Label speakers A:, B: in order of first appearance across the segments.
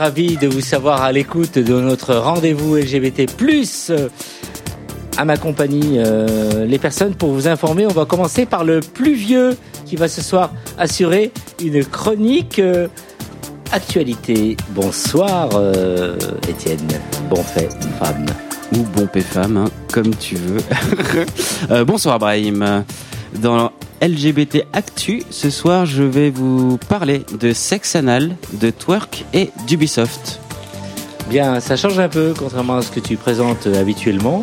A: ravi de vous savoir à l'écoute de notre rendez-vous LGBT+. À ma compagnie, euh, les personnes pour vous informer, on va commencer par le plus vieux qui va ce soir assurer une chronique euh, actualité. Bonsoir euh, Étienne, bon fait femme.
B: ou bon P femme, hein, comme tu veux. Bonsoir Brahim. LGBT Actu, ce soir, je vais vous parler de sexe anal, de twerk et d'Ubisoft.
A: Bien, ça change un peu contrairement à ce que tu présentes euh, habituellement.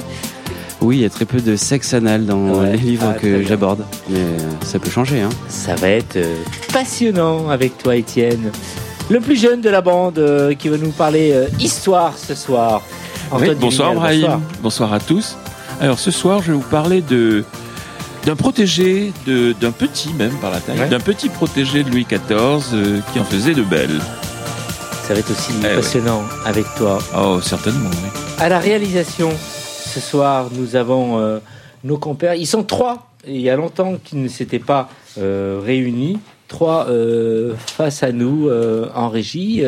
B: Oui, il y a très peu de sexe anal dans
A: Ouais.
B: les livres
A: Ah,
B: que j'aborde, mais euh, ça peut changer. Hein.
A: Ça va être euh, passionnant avec toi, Étienne. Le plus jeune de la bande euh, qui va nous parler euh, histoire ce soir.
C: Oui, bonsoir Brahim, bonsoir. à tous. Alors ce soir, je vais vous parler de d'un protégé, de- d'un petit même par la taille,
A: Ouais.
C: d'un petit protégé de Louis XIV euh, qui en faisait de belles.
A: Ça va être aussi
C: Eh
A: passionnant avec toi.
C: Oh, certainement, oui.
A: À la réalisation, ce soir, nous avons euh, nos compères. Ils sont trois. Il y a longtemps qu'ils ne s'étaient pas euh, réunis. Trois euh, face à nous euh, en régie.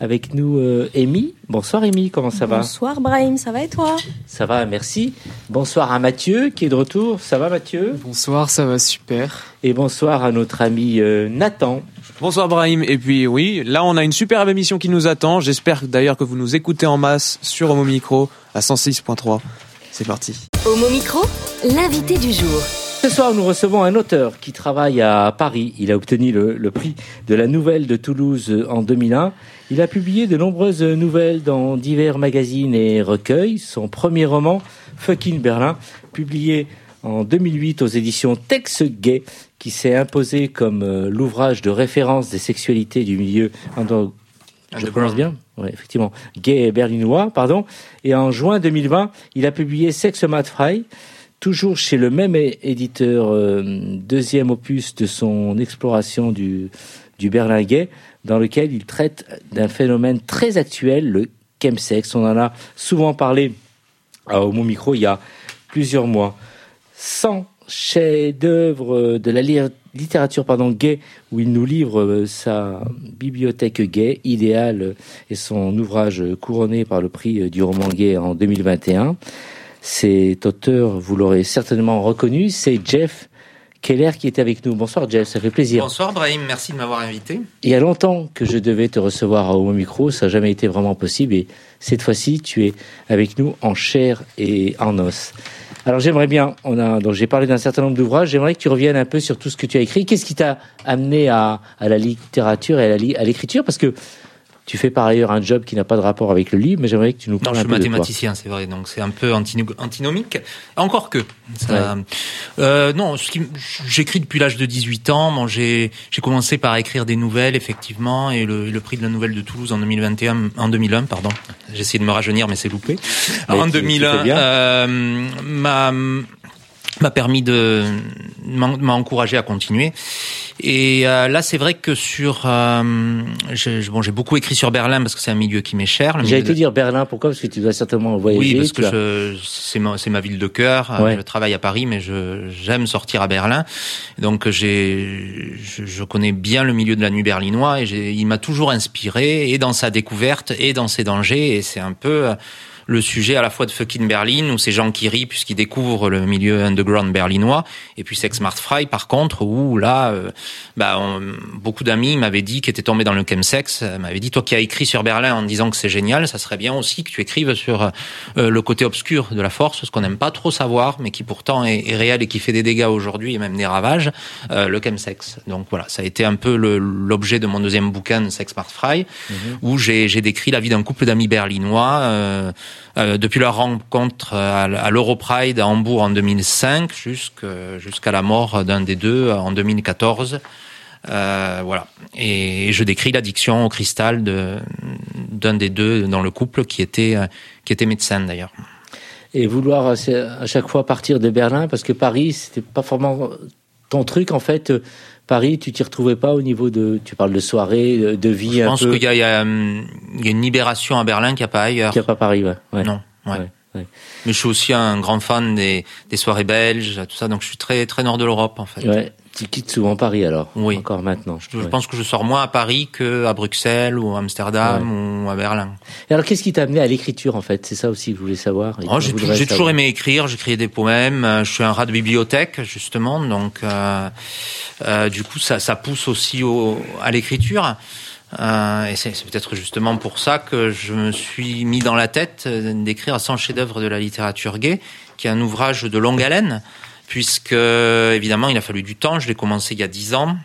A: Avec nous, euh, Amy. Bonsoir, Amy. Comment ça va
D: Bonsoir Brahim, ça va et toi
A: Ça va, merci. Bonsoir à Mathieu qui est de retour. Ça va, Mathieu
E: Bonsoir, ça va super.
A: Et bonsoir à notre ami euh, Nathan.
F: Bonsoir Brahim. Et puis oui, là on a une superbe émission qui nous attend. J'espère d'ailleurs que vous nous écoutez en masse sur Homo Micro à 106.3. C'est parti.
G: Homo Micro, l'invité du jour.
A: Ce soir, nous recevons un auteur qui travaille à Paris. Il a obtenu le, le prix de la nouvelle de Toulouse en 2001. Il a publié de nombreuses nouvelles dans divers magazines et recueils. Son premier roman, Fucking Berlin, publié en 2008 aux éditions Tex Gay, qui s'est imposé comme euh, l'ouvrage de référence des sexualités du milieu under- je prononce bien? Oui, effectivement. Gay et berlinois, pardon. Et en juin 2020, il a publié Sex Mad Fry, toujours chez le même éditeur, euh, deuxième opus de son exploration du, du Berlin gay, dans lequel il traite d'un phénomène très actuel, le chemsex. On en a souvent parlé à Homo Micro il y a plusieurs mois. 100 chefs-d'œuvre de la li- littérature pardon, gay, où il nous livre euh, sa bibliothèque gay idéale euh, et son ouvrage euh, couronné par le prix euh, du roman gay en 2021. Cet auteur, vous l'aurez certainement reconnu, c'est Jeff Keller qui est avec nous. Bonsoir Jeff, ça fait plaisir.
H: Bonsoir Brahim, merci de m'avoir invité.
A: Il y a longtemps que je devais te recevoir à Homo Micro, ça n'a jamais été vraiment possible et cette fois-ci tu es avec nous en chair et en os. Alors j'aimerais bien, on a, donc j'ai parlé d'un certain nombre d'ouvrages, j'aimerais que tu reviennes un peu sur tout ce que tu as écrit. Qu'est-ce qui t'a amené à, à la littérature et à l'écriture? Parce que tu fais par ailleurs un job qui n'a pas de rapport avec le livre, mais j'aimerais que tu nous
H: Non,
A: parles
H: je
A: un
H: suis
A: peu de toi.
H: mathématicien, c'est vrai, donc c'est un peu antino- antinomique. Encore que. Ça, euh, non, ce qui m- j'écris depuis l'âge de 18 ans. Bon, j'ai j'ai commencé par écrire des nouvelles, effectivement, et le, le prix de la nouvelle de Toulouse en 2021, en 2001, pardon. J'ai essayé de me rajeunir, mais c'est loupé.
A: Mais
H: en
A: tu- tu fais
H: 2001,
A: bien.
H: euh, m'a m'a permis de m'a encouragé à continuer. Et euh, là, c'est vrai que sur euh, j'ai bon, j'ai beaucoup écrit sur Berlin parce que c'est un milieu qui m'est cher.
A: J'allais te
H: de-
A: dire Berlin, pourquoi? Parce que tu dois certainement voyager.
H: oui, parce que
A: as-
H: c'est ma, c'est ma ville de cœur. Euh,
A: Ouais.
H: Je travaille à Paris, mais je, j'aime sortir à Berlin. Donc j'ai, je, je connais bien le milieu de la nuit berlinois et il m'a toujours inspiré et dans sa découverte et dans ses dangers. Et c'est un peu euh, le sujet à la fois de Fucking Berlin où ces gens qui rient puisqu'ils découvrent le milieu underground berlinois et puis Sex Smart Fry par contre où là euh, bah, on- beaucoup d'amis m'avaient dit qui étaient tombés dans le chemsex euh, m'avaient dit toi qui as écrit sur Berlin en disant que c'est génial ça serait bien aussi que tu écrives sur euh, le côté obscur de la force ce qu'on n'aime pas trop savoir mais qui pourtant est, est réel et qui fait des dégâts aujourd'hui et même des ravages euh, le chemsex. Donc voilà ça a été un peu l'objet de mon deuxième bouquin Sex Smart Fry où j'ai j'ai décrit la vie d'un couple d'amis berlinois euh, depuis leur rencontre à, l'Europride à Hambourg en 2005 jusque- jusqu'à la mort d'un des deux en 2014. Euh, voilà. Et je décris l'addiction au cristal d'un des deux dans le couple qui était qui était médecin d'ailleurs.
A: Et vouloir euh, à chaque fois partir de Berlin parce que Paris c'était pas vraiment ton truc en fait. Euh, Paris, tu t'y retrouvais pas au niveau de, tu parles de soirée, de, de vie
H: Je
A: un
H: pense qu'il y y, hum, y a une libération à Berlin qu'il n'y a pas ailleurs.
A: qu'il y a pas Paris, ouais. ouais.
H: Non. Ouais.
A: Ouais, ouais.
H: Mais je suis aussi un grand fan des, des soirées belges, tout ça. Donc je suis très très nord de l'Europe en fait.
A: Ouais. Tu quittes souvent Paris alors.
H: Oui.
A: Encore maintenant.
H: Je
A: Ouais.
H: pense que je sors moins à Paris que à Bruxelles ou à Amsterdam ou à Berlin.
A: Et alors, qu'est-ce qui t'a amené à l'écriture en fait? C'est ça aussi que je voulais savoir.
H: Oh, j'ai toujours aimé écrire, j'écrivais des poèmes, euh, je suis un rat de bibliothèque justement, donc euh, euh, du coup ça, ça pousse aussi au, à l'écriture. Euh, et c'est c'est peut-être justement pour ça que je me suis mis dans la tête d'écrire 100 chefs-d'œuvre de la littérature gay, qui est un ouvrage de longue haleine, puisque évidemment il a fallu du temps. Je l'ai commencé il y a 10 ans.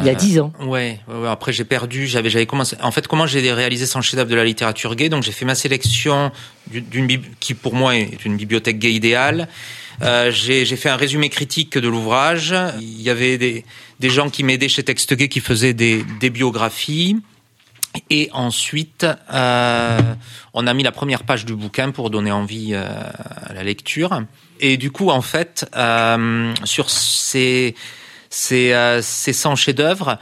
A: Il y a dix ans.
H: Ouais, ouais, ouais. après j'ai perdu, j'avais j'avais commencé en fait comment j'ai réalisé 100 chefs-d'œuvre de la littérature gay? Donc j'ai fait ma sélection du- d'une qui pour moi est une bibliothèque gay idéale. Euh, j'ai j'ai fait un résumé critique de l'ouvrage, il y avait des des gens qui m'aidaient chez Texte Gay qui faisaient des des biographies. Et ensuite, euh, on a mis la première page du bouquin pour donner envie euh, à la lecture. Et du coup, en fait, euh, sur ces ces, euh, ces 100 chefs-d'œuvre.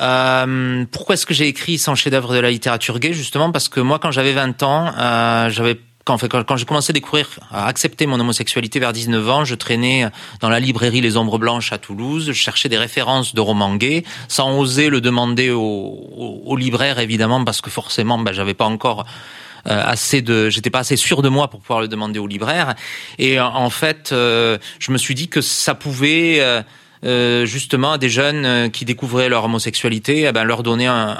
H: Euh, pourquoi est-ce que j'ai écrit 100 chefs-d'œuvre de la littérature gay Justement? Parce que moi, quand j'avais 20 ans, euh, j'avais quand, quand, quand j'ai commencé à découvrir, à accepter mon homosexualité vers 19 ans, je traînais dans la librairie Les Ombres Blanches à Toulouse, je cherchais des références de romans gays, sans oser le demander au, au, au libraire, évidemment, parce que forcément, ben, j'avais pas encore euh, assez de, j'étais pas assez sûr de moi pour pouvoir le demander au libraire. Et en- en fait, euh, je me suis dit que ça pouvait euh, euh, justement à des jeunes euh, qui découvraient leur homosexualité, eh ben, leur donner un,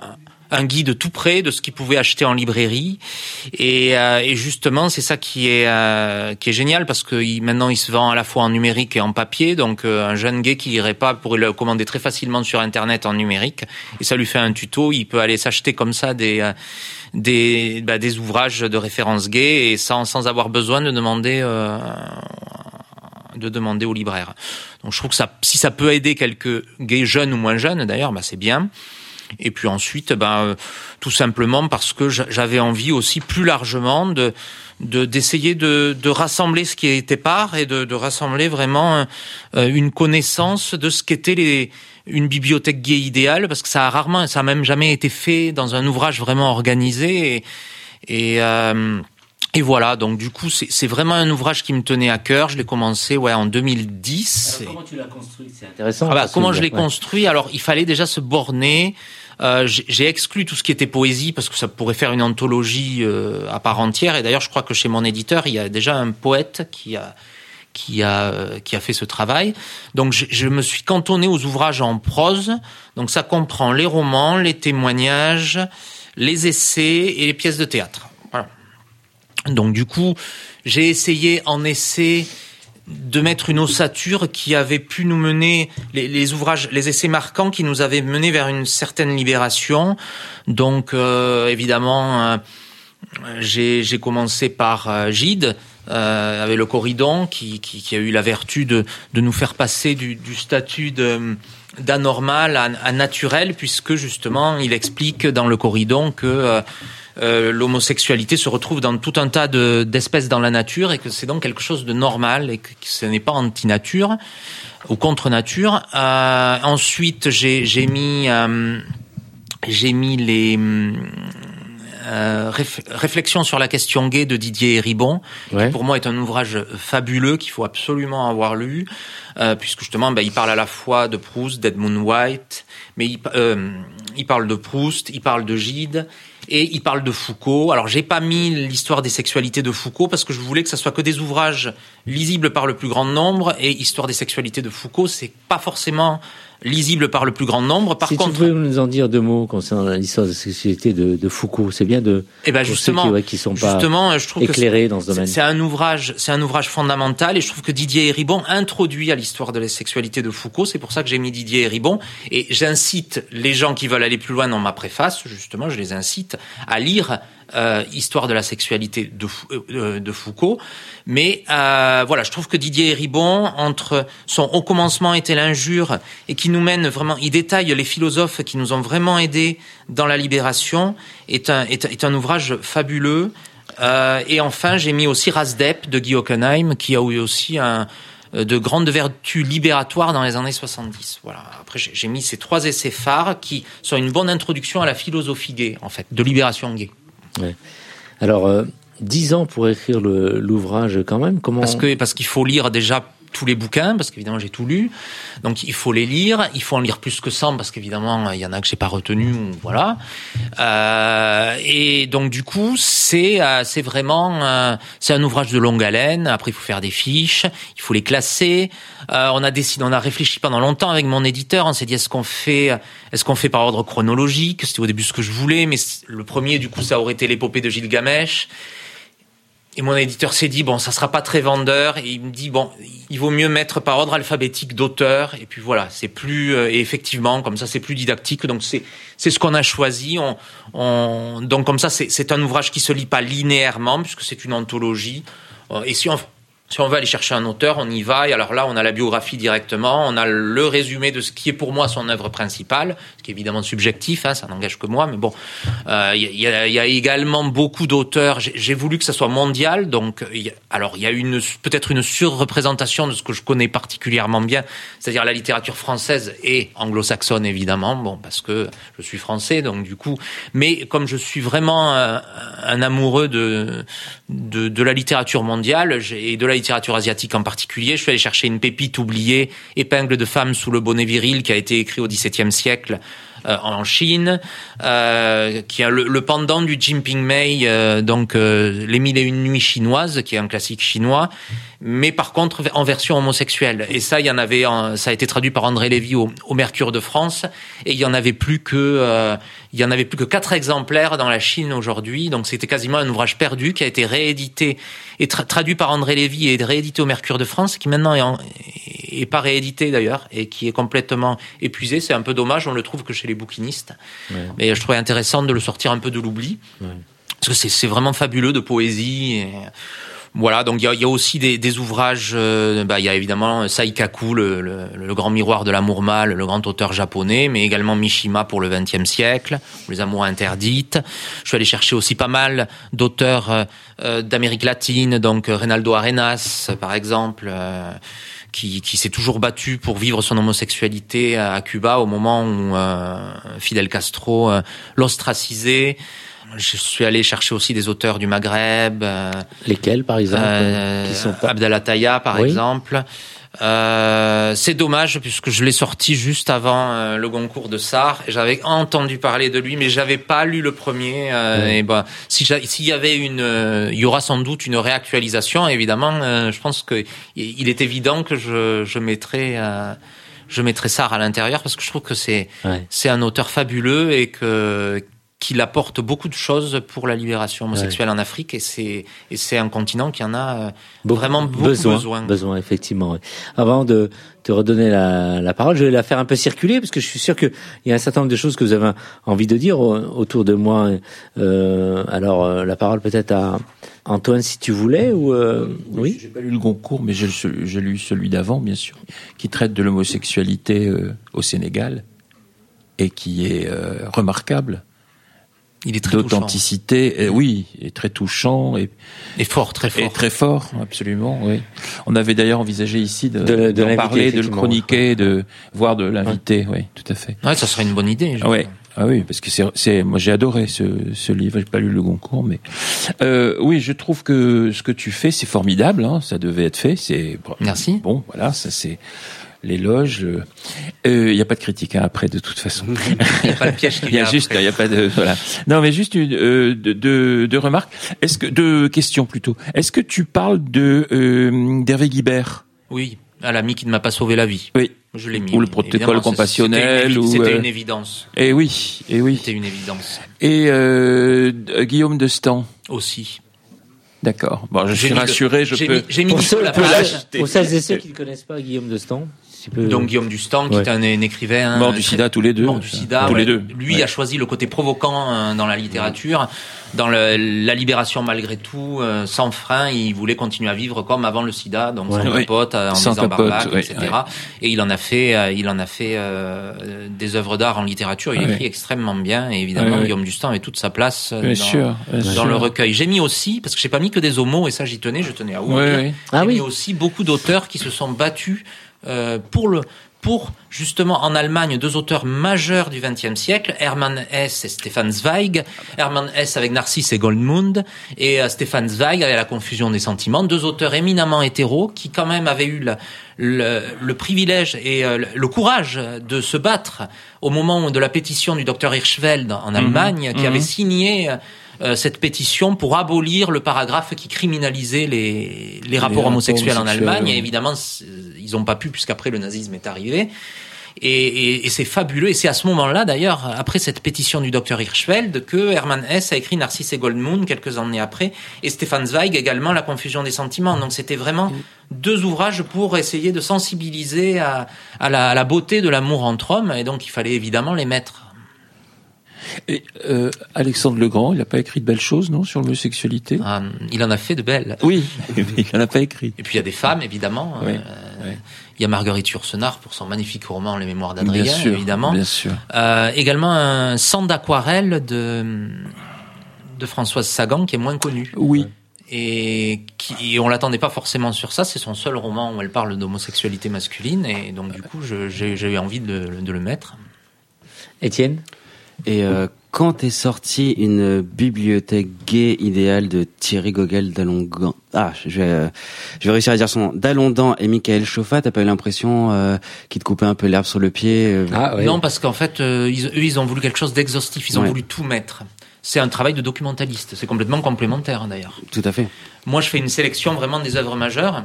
H: un guide tout près de ce qu'ils pouvaient acheter en librairie. Et, euh, et justement, c'est ça qui est euh, qui est génial parce que il- maintenant il se vend à la fois en numérique et en papier. Donc euh, un jeune gay qui irait pas pourrait le commander très facilement sur internet en numérique et ça lui fait un tuto. Il peut aller s'acheter comme ça des euh, des bah, des ouvrages de référence gay et sans sans avoir besoin de demander euh, de demander au libraire. Donc je trouve que ça, si ça peut aider quelques gays jeunes ou moins jeunes d'ailleurs, bah c'est bien. Et puis ensuite, ben euh, tout simplement parce que j'a- j'avais envie aussi plus largement de de- d'essayer de, rassembler ce qui était part et de, rassembler vraiment euh, une connaissance de ce qu'était une bibliothèque gay idéale parce que ça a rarement ça a même jamais été fait dans un ouvrage vraiment organisé et euh, et voilà, donc du coup, c'est vraiment un ouvrage qui me tenait à cœur. Je l'ai commencé ouais, en 2010.
A: Alors, comment tu l'as construit? C'est intéressant.
H: Ah bah, comment je l'ai
A: ouais.
H: construit? Alors, il fallait déjà se borner. Euh, j'ai j'ai exclu tout ce qui était poésie parce que ça pourrait faire une anthologie euh, à part entière. Et d'ailleurs, je crois que chez mon éditeur, il y a déjà un poète qui a qui a euh, qui a fait ce travail. Donc, je, je me suis cantonné aux ouvrages en prose. Donc, ça comprend les romans, les témoignages, les essais et les pièces de théâtre. Donc, du coup, j'ai essayé en essai de mettre une ossature qui avait pu nous mener les, ouvrages, les essais marquants qui nous avaient mené vers une certaine libération. Donc euh, évidemment, euh, j'ai commencé par euh, Gide euh, avec le Corridon qui, qui, qui a eu la vertu de, de nous faire passer du, du statut d'anormal à, à naturel puisque justement il explique dans le Corridon que euh, l'homosexualité se retrouve dans tout un tas de- d'espèces dans la nature et que c'est donc quelque chose de normal et que, ce n'est pas anti-nature ou contre-nature. Euh, ensuite, j'ai mis euh, j'ai mis les euh, réf- réflexions sur la question gay de Didier Ribon,
A: Ouais.
H: qui pour moi est un ouvrage fabuleux qu'il faut absolument avoir lu, euh, puisque justement ben, il parle à la fois de Proust, d'Edmund White, mais il, euh, il parle de Proust, il parle de Gide, et il parle de Foucault. Alors j'ai pas mis l'histoire des sexualités de Foucault parce que je voulais que ça soit que des ouvrages lisibles par le plus grand nombre, et histoire des sexualités de Foucault, c'est pas forcément lisible par le plus grand nombre. Par
A: si
H: contre,
A: tu pouvais nous en dire deux mots concernant l'histoire de la sexualité de, de Foucault, c'est bien de
H: eh ben
A: ceux
H: justement,
A: qui, ouais, qui sont pas
H: justement, je trouve que
A: éclairés dans ce domaine.
H: c'est un ouvrage, c'est un ouvrage fondamental, et je trouve que Didier Ribon introduit à l'histoire de la sexualité de Foucault. C'est pour ça que j'ai mis Didier Ribon, et j'incite les gens qui veulent aller plus loin dans ma préface, justement, je les incite à lire euh, Histoire de la sexualité de, euh, de Foucault. Mais euh, voilà, je trouve que Didier Ribon, entre son Au commencement était l'injure et qui nous mène vraiment, il détaille les philosophes qui nous ont vraiment aidés dans la libération, est un, ouvrage fabuleux. Euh, et enfin, j'ai mis aussi Rasdep de Guy Hockenheim, qui a eu aussi euh, de grandes vertus libératoires dans les années 70. Voilà. Après, j'ai mis ces trois essais phares qui sont une bonne introduction à la philosophie gay, en fait, de libération gay.
A: Alors, euh, dix ans pour écrire l'ouvrage quand même. Comment
H: Parce que parce qu'il faut lire déjà tous les bouquins, parce qu'évidemment j'ai tout lu, donc il faut les lire, il faut en lire plus que 100 parce qu'évidemment il y en a que j'ai pas retenu, voilà. Euh, et donc du coup c'est euh, c'est vraiment euh, c'est un ouvrage de longue haleine. Après il faut faire des fiches, il faut les classer. Euh, on a décidé, on a réfléchi pendant longtemps avec mon éditeur. On s'est dit est-ce qu'on fait est-ce qu'on fait par ordre chronologique? C'était au début ce que je voulais, mais le premier du coup ça aurait été l'épopée de Gilgamesh. Et mon éditeur s'est dit bon, ça sera pas très vendeur. Et il me dit bon, il vaut mieux mettre par ordre alphabétique d'auteur. Et puis voilà, c'est plus euh, et effectivement comme ça c'est plus didactique. Donc c'est c'est ce qu'on a choisi. On, on donc comme ça c'est c'est un ouvrage qui se lit pas linéairement puisque c'est une anthologie. Euh, Et si on si on veut aller chercher un auteur, on y va. Et alors là, on a la biographie directement, on a le résumé de ce qui est pour moi son œuvre principale, ce qui est évidemment subjectif, hein, ça n'engage que moi. Mais bon, euh, il y, a, y a également beaucoup d'auteurs. J'ai voulu que ça soit mondial, donc il y a- alors il y a une peut-être une surreprésentation de ce que je connais particulièrement bien, c'est-à-dire la littérature française et anglo-saxonne évidemment. Bon, parce que je suis français, donc du coup. Mais comme je suis vraiment euh, un amoureux de de, de la littérature mondiale et de la littérature asiatique en particulier. Je suis allé chercher une pépite oubliée, Épingle de femme sous le bonnet viril, qui a été écrit au XVIIe siècle en Chine, euh, qui a le, pendant du Jinping Mei, euh, donc euh, Les Mille et Une Nuits chinoises, qui est un classique chinois, mais par contre en version homosexuelle. Et ça, il y en avait, ça a été traduit par André Lévy au, Mercure de France, et il y en avait plus que, euh, il y en avait plus que quatre exemplaires dans la Chine aujourd'hui. Donc c'était quasiment un ouvrage perdu qui a été réédité et tra- traduit par André Lévy et réédité au Mercure de France, qui maintenant est, en- est pas réédité d'ailleurs et qui est complètement épuisé. C'est un peu dommage. On le trouve que chez les bouquinistes. Mais je trouvais intéressant de le sortir un peu de l'oubli. Parce que c'est- vraiment fabuleux de poésie. et- voilà, donc il y a, il y a aussi des, des ouvrages. euh, bah, il y a évidemment Saikaku, le, le, le grand miroir de l'amour mâle, le grand auteur japonais, mais également Mishima pour le XXe siècle, Les Amours interdites. Je suis allé chercher aussi pas mal d'auteurs euh, euh, d'Amérique latine, donc Reynaldo Arenas, par exemple. euh, qui, qui s'est toujours battu pour vivre son homosexualité à Cuba au moment où euh, Fidel Castro euh, l'ostracisait. Je suis allé chercher aussi des auteurs du Maghreb, euh,
A: Lesquels, par exemple
H: euh,
A: qui sont pas...
H: Abdallah Taya, par
A: Oui.
H: exemple. Euh, c'est dommage puisque je l'ai sorti juste avant euh, le concours de Sarre. et J'avais entendu parler de lui, mais j'avais pas lu le premier. euh. Et ben, si s'il y avait une, euh, il y aura sans doute une réactualisation. Évidemment, je pense que il est évident que je, je mettrai, je mettrai Sarre à l'intérieur parce que je trouve que c'est,
A: Ouais.
H: c'est un auteur fabuleux et que qu'il apporte beaucoup de choses pour la libération homosexuelle en Afrique et c'est et c'est un continent qui en a euh,
A: Beaucoup-
H: vraiment beaucoup
A: besoin,
H: besoin.
A: besoin, effectivement. Avant de te redonner la, la parole, je vais la faire un peu circuler parce que je suis sûr qu'il y a un certain nombre de choses que vous avez envie de dire au- autour de moi. Euh, alors, euh, la parole peut-être à Antoine, si tu voulais, ou euh, oui.
C: J'ai pas lu le Goncourt, mais j'ai j'ai lu celui d'avant, bien sûr, qui traite de l'homosexualité euh, au Sénégal et qui est euh, remarquable.
H: Il est très touchant
C: D'authenticité, oui, et très touchant et,
H: et fort, très
C: et
H: fort.
C: très fort, absolument. Oui. On avait d'ailleurs envisagé ici de,
A: De de
C: parler, de le chroniquer, de voir de l'inviter. Oui, tout à fait.
H: Ouais, ça serait une bonne idée. je-
C: Ouais. Ah oui, parce que c'est, c'est, moi j'ai adoré ce, ce livre. J'ai pas lu le Goncourt, mais euh, oui, je trouve que ce que tu fais, c'est formidable. Hein, ça devait être fait. C'est
H: Merci.
C: bon, voilà, ça c'est l'éloge. Il n'y a pas de critique hein, après, de toute façon.
H: Il n'y a pas de piège
C: Il y a juste, il y a pas de voilà. Non, mais juste une, euh, de, de, de remarques. Est-ce que de questions plutôt. Est-ce que tu parles de euh, d'Hervé Guibert?
H: Oui, à l'ami qui ne m'a pas sauvé la vie.
C: Oui.
H: Je l'ai mis.
C: Ou le protocole compassionnel,
H: C'était une, évi-
C: ou,
H: c'était
C: euh,
H: une évidence.
C: Et oui, et oui.
H: C'était une évidence
C: Et euh, Guillaume de Stan?
H: aussi.
C: D'accord. Bon, je
H: J'ai
C: suis
H: mis le-
C: rassuré. Je
H: j'ai
C: peux.
H: mis- J'ai mis
A: Pour,
H: sur
A: ceux,
H: la page.
A: pour celles et ceux qui ne connaissent pas Guillaume de Stan, petit peu.
H: Donc Guillaume Dustan, qui
A: Ouais.
H: est un, un écrivain
C: Mort du sida tous les deux.
H: mort du sida,
C: Tous
H: ouais.
C: les deux.
H: Lui
C: Ouais.
H: a choisi le côté provoquant euh, dans la littérature, dans le- la libération malgré tout, euh, sans frein. Il voulait continuer à vivre comme avant le sida, donc
A: Ouais.
H: sans capote, euh, en
C: Sans
H: disant
C: capote,
H: barbac,
C: ouais,
H: etc.
C: ouais.
H: Et il en a fait, euh, il en a fait euh, des œuvres d'art en littérature. Il
C: Ouais.
H: écrit extrêmement bien, et évidemment. Guillaume Dustan avait toute sa place euh,
C: Bien
H: dans,
C: sûr.
H: dans
C: sûr.
H: le recueil. J'ai mis aussi, parce que j'ai pas mis que des homos, et ça j'y tenais, je tenais à dire.
C: ouais.
A: Ah
H: J'ai
A: oui.
H: mis aussi beaucoup d'auteurs qui se sont battus pour le pour justement en Allemagne deux auteurs majeurs du XXe siècle, Hermann Hesse et Stefan Zweig. Hermann Hesse avec Narcisse et Goldmund et euh, Stefan Zweig avec La confusion des sentiments. Deux auteurs éminemment hétéros qui quand même avaient eu la- le, le privilège et euh, le- le courage de se battre au moment de la pétition du docteur Hirschfeld en Allemagne, qui
C: mhm.
H: avait signé euh, cette pétition pour abolir le paragraphe qui criminalisait les, les rapports homosexuels en Allemagne. Et évidemment, ils n'ont pas pu puisqu'après le nazisme est arrivé. Et, et- et c'est fabuleux. Et c'est à ce moment-là, d'ailleurs, après cette pétition du docteur Hirschfeld, que Hermann Hesse a écrit Narcisse et Goldmund quelques années après, et Stefan Zweig également La confusion des sentiments. Donc c'était vraiment deux ouvrages pour essayer de sensibiliser à, à la, à la beauté de l'amour entre hommes. Et donc il fallait évidemment les mettre.
C: Et, euh, Alexandre Legrand, il n'a pas écrit de belles choses, non, sur l'homosexualité?
H: Euh, il en a fait de belles.
C: Oui, mais il n'en a pas écrit.
H: Et puis il y a des femmes, évidemment.
C: Oui,
H: Euh,
C: oui.
H: Il y a Marguerite Yourcenar pour son magnifique roman Les Mémoires
C: Bien
H: d'Adrien,
C: sûr,
H: évidemment.
C: bien sûr.
H: Euh, également un sang d'aquarelle de, de Françoise Sagan qui est moins connu.
C: Oui.
H: Et qui, et on l'attendait pas forcément sur ça. C'est son seul roman où elle parle d'homosexualité masculine. Et donc, du coup, j'ai eu envie de, de le mettre.
A: Étienne?
B: Et euh, quand est sortie une bibliothèque gay idéale de Thierry Gogel d'Alongan? Ah, je vais, euh, je vais réussir à dire son nom. D'Alondan et Michael Chauffat, t'as pas eu l'impression euh, qu'ils te coupaient un peu l'herbe sur le pied euh,
A: Ah ouais.
H: Non, parce qu'en fait, euh, ils, eux, ils ont voulu quelque chose d'exhaustif. Ils ont
B: Ouais.
H: voulu tout mettre. C'est un travail de documentaliste. C'est complètement complémentaire, d'ailleurs.
B: Tout à fait.
H: Moi, je fais une sélection vraiment des œuvres majeures.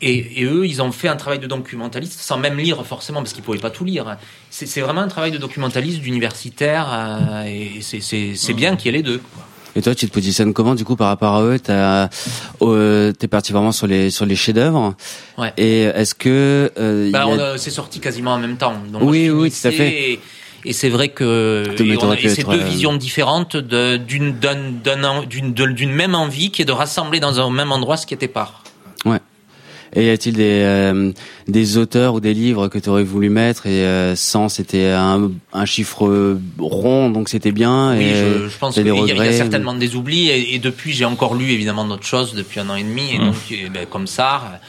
H: Et, et eux, ils ont fait un travail de documentaliste sans même lire forcément, parce qu'ils pouvaient pas tout lire. C'est vraiment un travail de documentaliste, d'universitaire, euh, et c'est- bien qu'il y ait les deux. quoi.
B: Et toi, tu te positionnes comment du coup par rapport à eux? T'as, euh, t'es parti vraiment sur les sur les chefs-d'œuvre?
H: Ouais.
B: Et est-ce que euh,
H: Bah,
B: a-
H: c'est sorti quasiment en même temps. Donc,
B: Oui, oui, tout à fait.
H: Et, et c'est vrai que c'est deux
B: euh,
H: visions différentes d'une d'une de- d'une même envie qui est de rassembler dans un même endroit ce qui était pas.
B: Et y a-t-il des euh, des auteurs ou des livres que tu aurais voulu mettre et euh, 100 c'était un, un chiffre rond donc c'était bien
H: Oui,
B: et
H: je, je pense qu'il y, y a certainement des oublis et, et depuis j'ai encore lu évidemment d'autres choses depuis un an et demi et donc eh ben, comme ça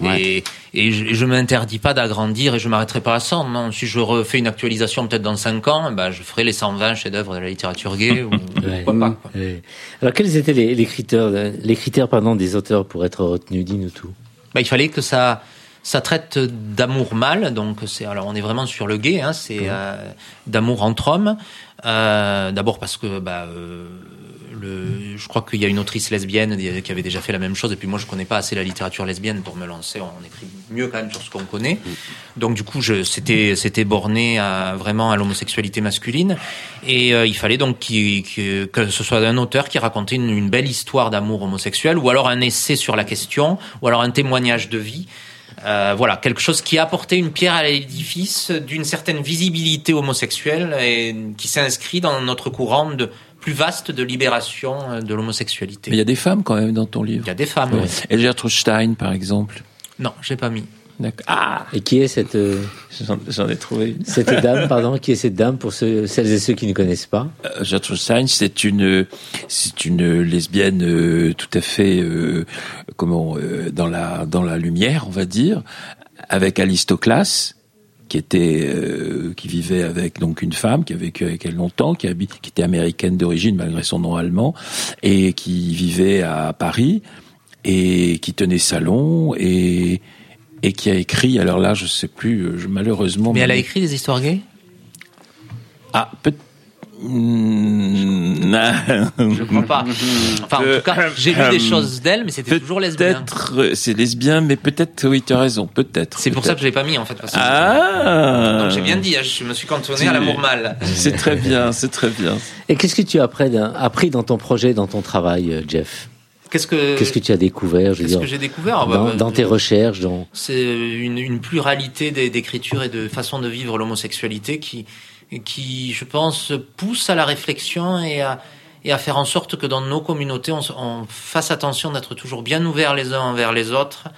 B: Ouais.
H: et, et je, je m'interdis pas d'agrandir et je m'arrêterai pas à 100 non si je refais une actualisation peut-être dans 5 ans ben, je ferai les 120 chefs-d'œuvre de la littérature gay ou
A: Ouais.
H: pourquoi pas quoi.
A: Ouais. Alors quels étaient les, les critères, les critères pardon, des auteurs pour être retenus? Dis-nous tout.
H: Ben, il fallait que ça ça traite d'amour mâle donc c'est alors on est vraiment sur le gay hein, c'est euh, d'amour entre hommes. Euh, d'abord parce que bah, euh, je crois qu'il y a une autrice lesbienne qui avait déjà fait la même chose. Et puis moi je connais pas assez la littérature lesbienne pour me lancer on écrit mieux quand même sur ce qu'on connaît. Donc du coup c'était c'était borné à, vraiment à l'homosexualité masculine. Et euh, il fallait donc que, ce soit un auteur qui racontait une, belle histoire d'amour homosexuel ou alors un essai sur la question ou alors un témoignage de vie. Euh, voilà, quelque chose qui a apporté une pierre à l'édifice d'une certaine visibilité homosexuelle et qui s'inscrit dans notre courant de plus vaste de libération euh, de l'homosexualité.
C: Mais il y a des femmes quand même dans ton livre.
H: Il y a des femmes.
C: Ouais.
H: oui.
C: Et Gertrude Stein, par exemple.
H: Non, j'ai pas mis.
C: D'accord. Ah,
A: Et qui est cette, euh,
C: j'en ai trouvé. une.
A: cette dame, pardon, qui est cette dame pour ceux, celles et ceux qui ne connaissent pas
C: Euh, Gertrude Stein, c'est une, c'est une lesbienne euh, tout à fait, euh, comment, euh, dans la, dans la lumière, on va dire, avec Alistoclas, qui était, euh, qui vivait avec donc une femme qui a vécu avec elle longtemps, qui, habite, qui était américaine d'origine malgré son nom allemand, et qui vivait à Paris et qui tenait salon et et qui a écrit. Alors là, je sais plus, euh, je, malheureusement.
H: Mais elle a écrit des histoires gays?
C: Ah, peut.
H: Je crois pas. Enfin, en
C: Euh,
H: tout cas, j'ai lu des choses d'elle, mais c'était toujours lesbien.
C: Peut-être, euh, c'est lesbien, mais peut-être, oui, tu as raison, peut-être.
H: C'est pour ça que je l'ai pas mis en fait. Parce que
C: Ah
H: Donc, j'ai bien dit, hein, je me suis cantonné
C: Tu-
H: à l'amour mâle.
C: C'est très bien, c'est très bien.
A: Et qu'est-ce que tu as appris, dans ton projet, dans ton travail, euh, Jeff?
H: Qu'est-ce que
A: Qu'est-ce que tu as découvert, je veux
H: qu'est-ce
A: dire,
H: que j'ai découvert?
A: dans,
H: bah,
A: dans tes recherches, dans...
H: C'est une, une pluralité d'écritures et de façons de vivre l'homosexualité qui, qui, je pense, pousse à la réflexion et à, et à faire en sorte que dans nos communautés, on, on fasse attention d'être toujours bien ouverts les uns envers les autres,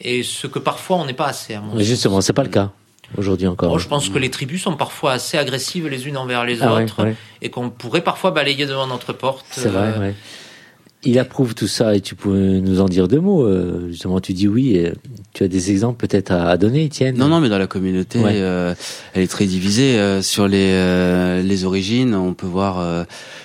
H: et ce que parfois on n'est pas assez. à mon
A: Mais justement, c'est pas le cas aujourd'hui encore.
H: Je pense que les tribus sont parfois assez agressives les unes envers les
A: Ah ouais,
H: autres,
A: ouais.
H: et qu'on pourrait parfois balayer devant notre porte.
A: C'est vrai,
H: euh,
A: ouais. Il approuve tout ça et tu peux nous en dire deux mots. euh, justement, tu dis oui. et tu as des exemples peut-être à, donner, Étienne
B: Non, non, mais dans la communauté,
A: Ouais.
B: euh, elle est très divisée euh, sur les euh, les origines. On peut voir euh,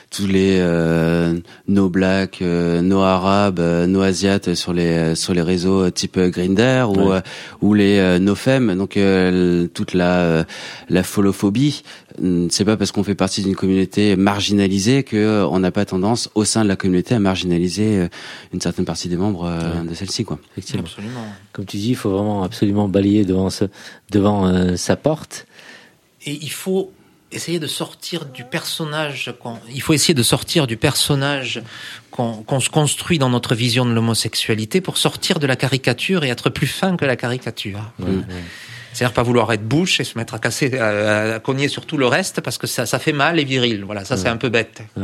B: tous les euh, no black, euh, no arabes, euh, no asiates sur les sur les réseaux type Grinder ou
A: Ouais.
B: euh, ou les euh, no femmes. Donc euh, toute la euh, la folophobie, c'est pas parce qu'on fait partie d'une communauté marginalisée que euh, on n'a pas tendance au sein de la communauté à marginaliser euh, une certaine partie des membres euh, de celle-ci, quoi.
A: Effectivement.
H: Absolument.
A: Comme tu dis, il faut vraiment absolument balayer devant, ce, devant euh, sa porte.
H: Et il faut essayer de sortir du personnage qu'on, il faut essayer de sortir du personnage qu'on, qu'on se construit dans notre vision de l'homosexualité pour sortir de la caricature et être plus fin que la caricature.
A: Ouais, ouais.
H: C'est-à-dire pas vouloir être bouche et se mettre à casser, à, à cogner sur tout le reste parce que ça, ça fait mal et viril. Voilà, ça c'est un peu bête.
A: Ouais.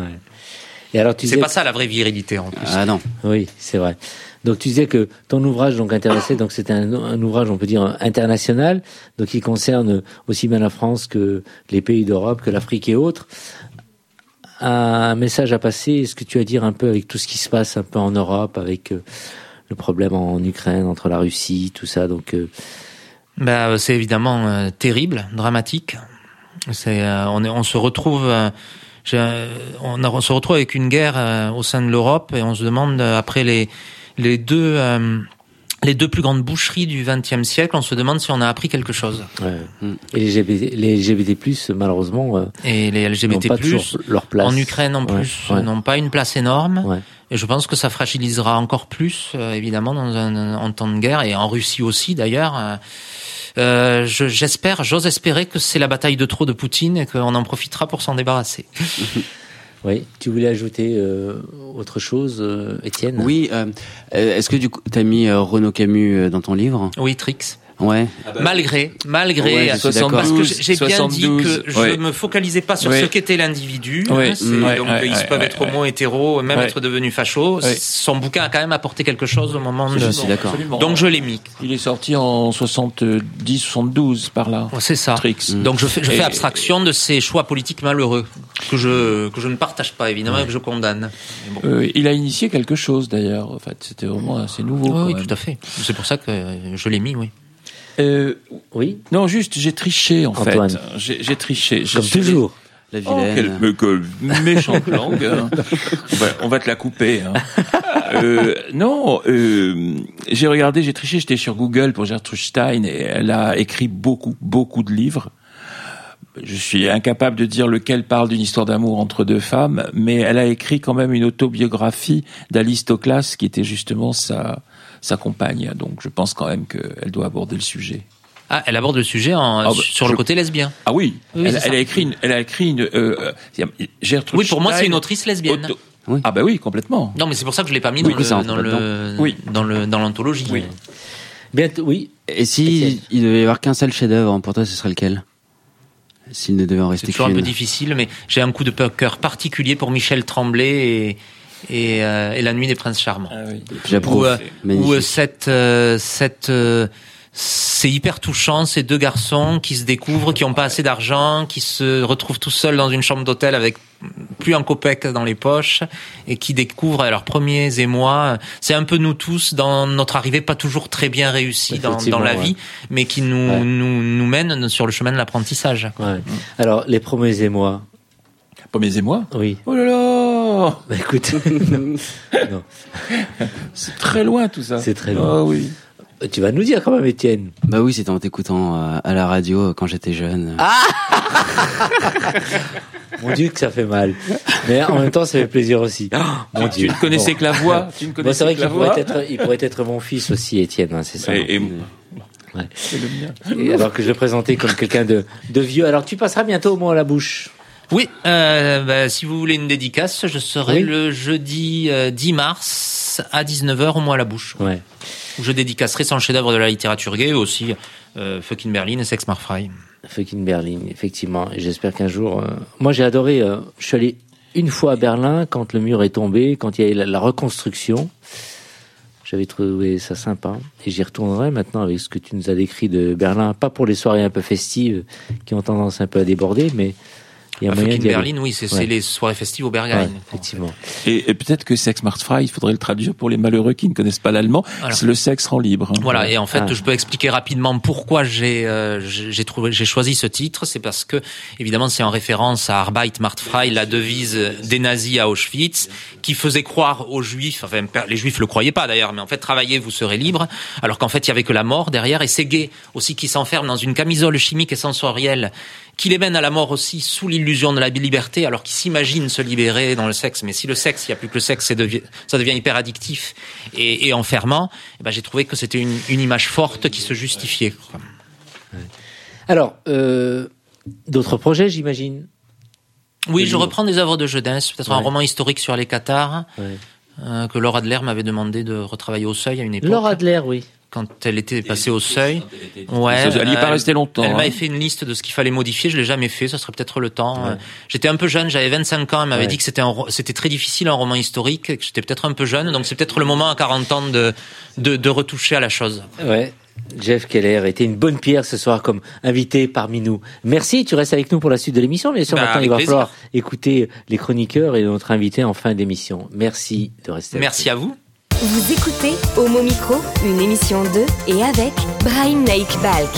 A: Et alors, tu
H: C'est
A: disais,
H: pas ça la vraie virilité en plus.
B: Ah non.
A: oui, c'est vrai. Donc tu disais que ton ouvrage donc intéressé, donc c'est un, un ouvrage on peut dire international, donc qui concerne aussi bien la France que les pays d'Europe, que l'Afrique et autres. Un message à passer, est-ce que tu as à dire un peu avec tout ce qui se passe un peu en Europe, avec euh, le problème en Ukraine entre la Russie, tout ça, donc euh,
H: Ben, c'est évidemment euh, terrible, dramatique. C'est, euh, on, est, on se retrouve, euh, on, a- on se retrouve avec une guerre euh, au sein de l'Europe et on se demande euh, après les les deux euh, les deux plus grandes boucheries du XXe siècle, on se demande si on a appris quelque chose.
A: ouais. Et les LGBT, les LGBT+ malheureusement
H: Et les
A: n'ont
H: LGBT+
A: pas toujours leur place
H: en Ukraine en
A: Ouais,
H: plus
A: ouais.
H: n'ont pas une place énorme.
A: Ouais.
H: Et je pense que ça fragilisera encore plus, évidemment, dans un, en temps de guerre, et en Russie aussi d'ailleurs. Euh, je- j'espère, j'ose espérer que c'est la bataille de trop de Poutine et qu'on en profitera pour s'en débarrasser.
A: Oui, tu voulais ajouter euh, autre chose, euh, Étienne?
B: Oui, euh, est-ce que du coup, t'as mis euh, Renaud Camus dans ton livre?
H: Oui, Trix.
B: Ouais.
H: Malgré, malgré,
B: Ouais, d'accord.
H: parce que j'ai bien dit
C: 72,
H: que je
C: ouais.
H: me focalisais pas sur
C: Ouais.
H: ce qu'était l'individu.
C: Ouais,
H: hein,
C: mm, ouais,
H: donc
C: ouais,
H: ils
C: ouais,
H: peuvent
C: ouais,
H: être
C: ouais.
H: homo, hétéro, même
C: Ouais.
H: être devenus fachos.
C: Ouais.
H: Son bouquin a quand même apporté quelque chose au moment de.
B: Je suis d'accord.
H: Donc je l'ai mis.
C: Il est sorti en 70, 72 par là.
H: C'est ça.
C: Trix.
H: Donc je fais, je
C: Et-
H: fais abstraction de ces choix politiques malheureux que je que je ne partage pas évidemment et que je condamne. Bon.
C: Euh, il a initié quelque chose d'ailleurs. En fait, c'était vraiment assez nouveau.
H: oui, tout à fait. C'est pour ça que je l'ai mis, oui.
C: Euh,
A: Oui,
C: non, juste, j'ai triché en
A: Antoine.
C: fait. J'ai j'ai triché. J'ai-
A: comme toujours.
B: La
C: Oh,
B: vilaine.
C: quelle mais quelle méchante langue. hein. On, va, on va te la couper. Hein. Euh, non, euh, j'ai regardé, j'ai triché, j'étais sur Google pour Gertrude Stein et elle a écrit beaucoup, beaucoup de livres. Je suis incapable de dire lequel parle d'une histoire d'amour entre deux femmes, mais elle a écrit quand même une autobiographie d'Alistoclas qui était justement sa, sa compagne. Donc je pense quand même qu'elle doit aborder le sujet.
H: Ah, elle aborde le sujet en,
C: Ah, bah,
H: sur
C: je-
H: le côté lesbien.
C: Ah oui,
H: Oui,
C: elle,
H: c'est ça.
C: elle a écrit une, elle a écrit une, euh, euh, Gertrude
H: Oui, pour moi c'est une autrice lesbienne.
C: auto-
B: Oui.
C: Ah bah oui, complètement.
H: Non, mais c'est pour ça que je l'ai pas mis
B: Oui,
H: dans,
B: ça
H: le,
B: rentre
H: dans, le.
C: Oui.
H: dans le dans l'anthologie.
C: Oui.
A: Bien, oui.
B: Et si il devait y avoir qu'un seul chef-d'œuvre, pour toi, ce serait lequel? S'il ne devait en
H: C'est
B: rester
H: toujours un peu difficile, mais j'ai un coup de cœur particulier pour Michel Tremblay et et, euh, et la nuit des princes charmants.
C: Ah oui.
B: J'approuve.
H: Ou, euh,
B: Magnifique.
H: Où euh, cette euh, cette euh, c'est hyper touchant ces deux garçons qui se découvrent, qui ont pas assez d'argent, qui se retrouvent tout seuls dans une chambre d'hôtel avec plus un copec dans les poches et qui découvrent leurs premiers émois. C'est un peu nous tous dans notre arrivée pas toujours très bien réussie dans, dans la vie, mais qui nous,
A: Ouais.
H: nous nous mène sur le chemin de l'apprentissage.
A: Ouais. Alors, les premiers et moi,
C: Pommes et moi
A: oui.
C: Oh là là
A: Bah, écoute, non. Non.
C: C'est très loin tout ça.
A: C'est très loin.
C: Ah oui.
A: tu vas nous dire quand même, Étienne.
B: Bah oui, c'était en t'écoutant euh, à la radio euh, quand j'étais jeune.
H: Ah
A: Mon Dieu, que ça fait mal. Mais en même temps, ça fait plaisir aussi. Oh, mon
C: Tu
A: Dieu.
C: ne connaissais
A: Bon.
C: que la voix. Tu ne
A: Bon,
C: connaissais
A: c'est vrai qu'il pourrait être, il pourrait être mon fils aussi, Étienne, hein, c'est ça.
C: Et, et-
A: Ouais.
C: c'est le mien.
A: Et alors que je le présentais comme quelqu'un de, de vieux. Alors, tu passeras bientôt au mot à la bouche.
H: Oui, euh, bah, si vous voulez une dédicace, je serai
A: Oui.
H: le jeudi euh, 10 mars sexe à 19h au mois à la bouche.
A: Ouais.
H: Où je dédicacerai son chef-d'œuvre de la littérature gay, aussi euh, Fucking Berlin et Sex Marfrey.
A: Fucking Berlin, effectivement. Et j'espère qu'un jour. euh, Moi, j'ai adoré. euh, Je suis allé une fois à Berlin quand le mur est tombé, quand il y a eu la, la reconstruction. J'avais trouvé ça sympa. Et j'y retournerai maintenant avec ce que tu nous as décrit de Berlin. Pas pour les soirées un peu festives qui ont tendance un peu à déborder, mais il y a moyen aller.
H: Berlin, oui, c'est
A: Ouais.
H: c'est les soirées festives au
A: Ouais,
H: Berghain.
A: effectivement.
C: Et, et peut-être que sex markt frei, il faudrait le traduire pour les malheureux qui ne connaissent pas l'allemand.
H: Alors.
C: C'est le sexe rend libre.
H: Voilà, et en fait,
A: Ah.
H: je peux expliquer rapidement pourquoi j'ai euh, j'ai trouvé j'ai choisi ce titre, c'est parce que évidemment c'est en référence à Arbeit macht frei, la devise des nazis à Auschwitz, qui faisait croire aux juifs, enfin les juifs le croyaient pas d'ailleurs, mais en fait travaillez, vous serez libre, alors qu'en fait il y avait que la mort derrière, et ces gays aussi qui s'enferment dans une camisole chimique et sensorielle qui les mène à la mort aussi sous l'illusion de la liberté, alors qu'ils s'imaginent se libérer dans le sexe. Mais si le sexe, il n'y a plus que le sexe, ça devient hyper addictif et, et enfermant. eh ben, j'ai trouvé que c'était une, une image forte qui se justifiait.
A: Alors, euh, d'autres projets, j'imagine?
H: Oui, je
A: livres.
H: reprends des œuvres de jeunesse, peut-être un roman historique sur les
A: Ouais.
H: Euh, que Laura Adler m'avait demandé de retravailler au seuil à une époque.
A: Laura Adler, oui.
H: quand elle était passée au seuil. Ouais,
C: Elle n'y est pas restée longtemps.
H: Elle
C: hein.
H: m'avait fait une liste de ce qu'il fallait modifier. Je l'ai jamais fait. Ça serait peut-être le temps.
A: Ouais.
H: Euh, J'étais un peu jeune. J'avais 25 ans. Elle m'avait
A: Ouais.
H: dit que c'était très difficile un roman historique. que J'étais peut-être un peu jeune. Donc c'est peut-être le moment à 40 ans de, de de retoucher à la chose.
A: Ouais. Jeff Keller était une bonne pierre ce soir comme invité parmi nous. Merci, tu restes avec nous pour la suite de l'émission. Bien sûr,
H: Bah,
A: maintenant il va
H: plaisir.
A: falloir écouter les chroniqueurs et notre invité en fin d'émission. Merci de rester avec
H: Merci à vous.
G: Vous écoutez Homo Micro, une émission de et avec Brahim Naik Balk.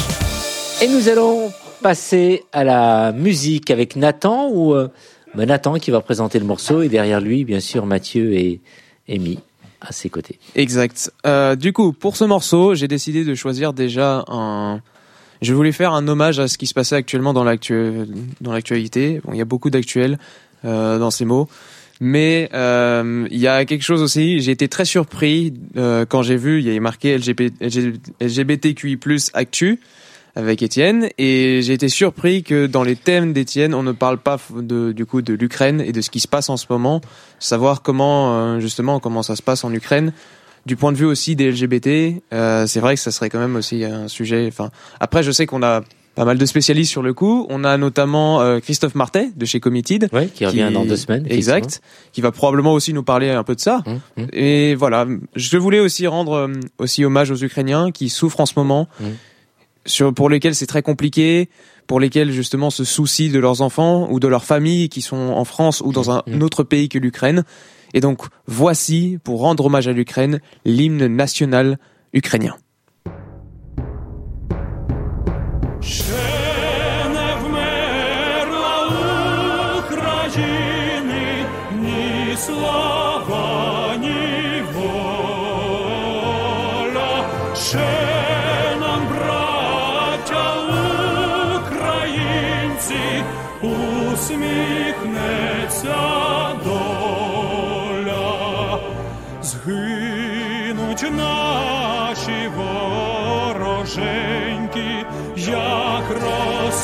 A: Et nous allons passer à la musique avec Nathan ou euh, ben, Nathan qui va présenter le morceau et derrière lui, bien sûr, Mathieu et Amy à ses côtés.
F: Exact. Euh, du coup, pour ce morceau, j'ai décidé de choisir déjà un. Je voulais faire un hommage à ce qui se passait actuellement dans l'actu- dans l'actualité. Bon, il y a beaucoup d'actuels euh, dans ces mots, mais euh, il y a quelque chose aussi. J'ai été très surpris quand j'ai vu il y avait marqué LGBT, LGBTQI+ actu avec Étienne et j'ai été surpris que dans les thèmes d'Étienne, on ne parle pas de, du coup de l'Ukraine et de ce qui se passe en ce moment, savoir comment euh, justement comment ça se passe en Ukraine. Du point de vue aussi des LGBT, euh, c'est vrai que ça serait quand même aussi un sujet. Enfin, après, je sais qu'on a pas mal de spécialistes sur le coup. On a notamment euh, Christophe Martet de chez Committed,
A: Ouais, qui revient dans deux semaines.
F: exact, qui va probablement aussi nous parler un peu de ça.
A: Hum, hum.
F: Et voilà, je voulais aussi rendre euh, aussi hommage aux Ukrainiens qui souffrent en ce moment,
A: Mm.
F: Sur pour lesquels c'est très compliqué, pour lesquels justement se soucient de leurs enfants ou de leurs familles qui sont en France ou dans un autre pays que l'Ukraine. Et donc voici, pour rendre hommage à l'Ukraine, l'hymne national ukrainien.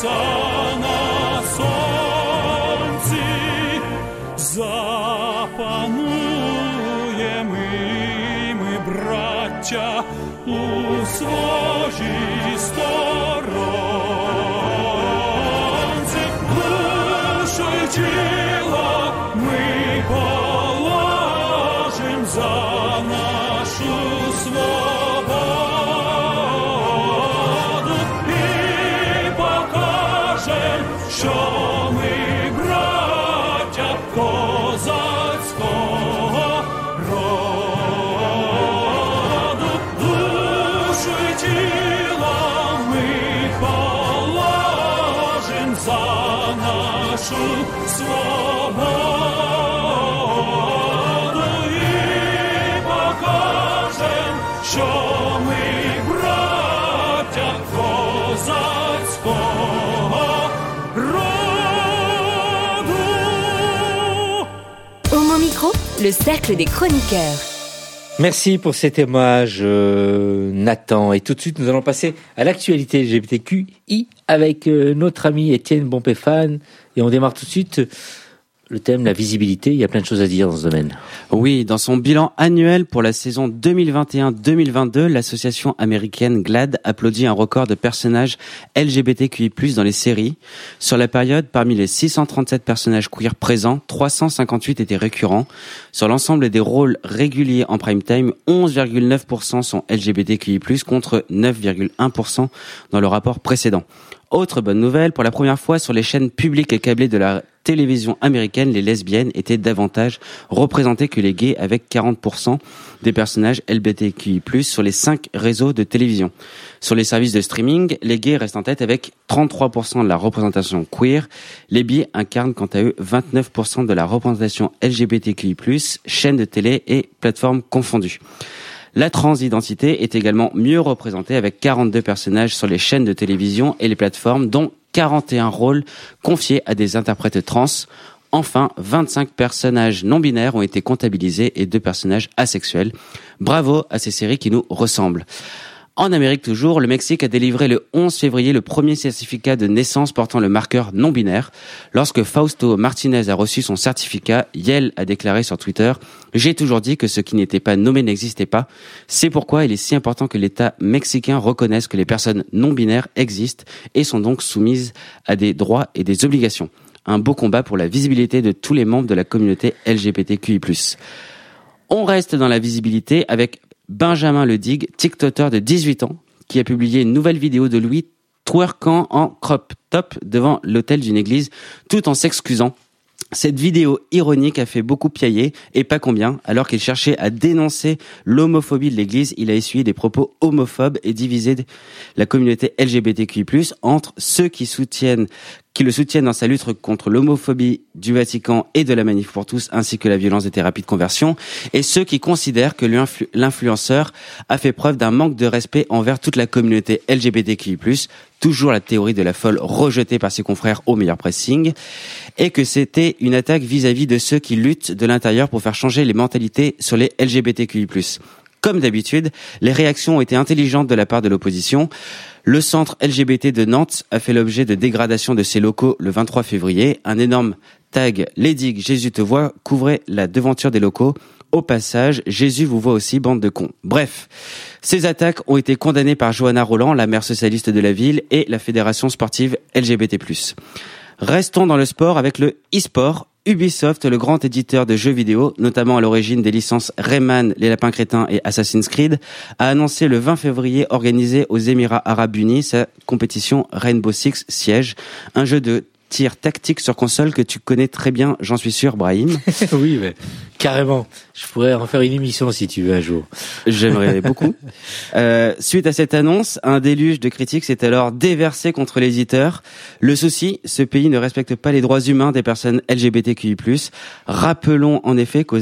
D: На сонці, запануєм і ми, браття, у своїй сторонці, душу
G: le cercle des chroniqueurs.
A: Merci pour cet hommage, euh, Nathan. Et tout de suite, nous allons passer à l'actualité LGBTQI avec euh, notre ami Étienne Bompéfane. Et on démarre tout de suite. Le thème, la visibilité, il y a plein de choses à dire dans ce domaine.
B: Oui, dans son bilan annuel pour la saison 2021-2022, l'association américaine GLAD applaudit un record de personnages LGBTQI+, dans les séries. Sur la période, parmi les 637 personnages queer présents, 358 étaient récurrents. Sur l'ensemble des rôles réguliers en prime time, 11,9% sont LGBTQI+, contre 9,1% dans le rapport précédent. Autre bonne nouvelle, pour la première fois sur les chaînes publiques et câblées de la télévision américaine, les lesbiennes étaient davantage représentées que les gays avec 40% des personnages LGBTQI+, sur les cinq réseaux de télévision. Sur les services de streaming, les gays restent en tête avec 33% de la représentation queer. Les bi incarnent quant à eux 29% de la représentation LGBTQI+, chaînes de télé et plateformes confondues. La transidentité est également mieux représentée avec 42 personnages sur les chaînes de télévision et les plateformes, dont 41 rôles confiés à des interprètes trans. Enfin, 25 personnages non binaires ont été comptabilisés et deux personnages asexuels. Bravo à ces séries qui nous ressemblent. En Amérique toujours, le Mexique a délivré le 11 février le premier certificat de naissance portant le marqueur non binaire. Lorsque Fausto Martinez a reçu son certificat, Yel a déclaré sur Twitter J'ai toujours dit que ce qui n'était pas nommé n'existait pas. C'est pourquoi il est si important que l'État mexicain reconnaisse que les personnes non binaires existent et sont donc soumises à des droits et des obligations. Un beau combat pour la visibilité de tous les membres de la communauté LGBTQI+. On reste dans la visibilité avec Benjamin Ledig, TikToker de 18 ans, qui a publié une nouvelle vidéo de lui twerkant en crop top devant l'hôtel d'une église, tout en s'excusant. Cette vidéo ironique a fait beaucoup piailler, et pas combien, alors qu'il cherchait à dénoncer l'homophobie de l'église, il a essuyé des propos homophobes et divisé la communauté LGBTQI+, entre ceux qui soutiennent qui le soutiennent dans sa lutte contre l'homophobie du Vatican et de la Manif pour tous, ainsi que la violence des thérapies de conversion, et ceux qui considèrent que l'influenceur a fait preuve d'un manque de respect envers toute la communauté LGBTQI+, toujours la théorie de la folle rejetée par ses confrères au meilleur pressing, et que c'était une attaque vis-à-vis -vis de ceux qui luttent de l'intérieur pour faire changer les mentalités sur les LGBTQI+. Comme d'habitude, les réactions ont été intelligentes de la part de l'opposition. Le centre LGBT de Nantes a fait l'objet de dégradation de ses locaux le 23 février. Un énorme tag Lady Jésus te voit couvrait la devanture des locaux. Au passage, Jésus vous voit aussi, bande de cons. Bref, ces attaques ont été condamnées par Johanna Roland, la maire socialiste de la ville, et la fédération sportive LGBT+. Restons dans le sport avec le e-sport. Ubisoft, le grand éditeur de jeux vidéo, notamment à l'origine des licences Rayman, Les Lapins Crétins et Assassin's Creed, a annoncé le 20 février organisé aux Émirats Arabes Unis sa compétition Rainbow Six Siege, un jeu de tir tactique sur console que tu connais très bien, j'en suis sûr, Brahim.
A: oui, mais carrément. Je pourrais en faire une émission si tu veux un jour.
B: J'aimerais beaucoup. Euh, suite à cette annonce, un déluge de critiques s'est alors déversé contre l'éditeur. Le souci, ce pays ne respecte pas les droits humains des personnes LGBTQI+. Rappelons en effet qu'aux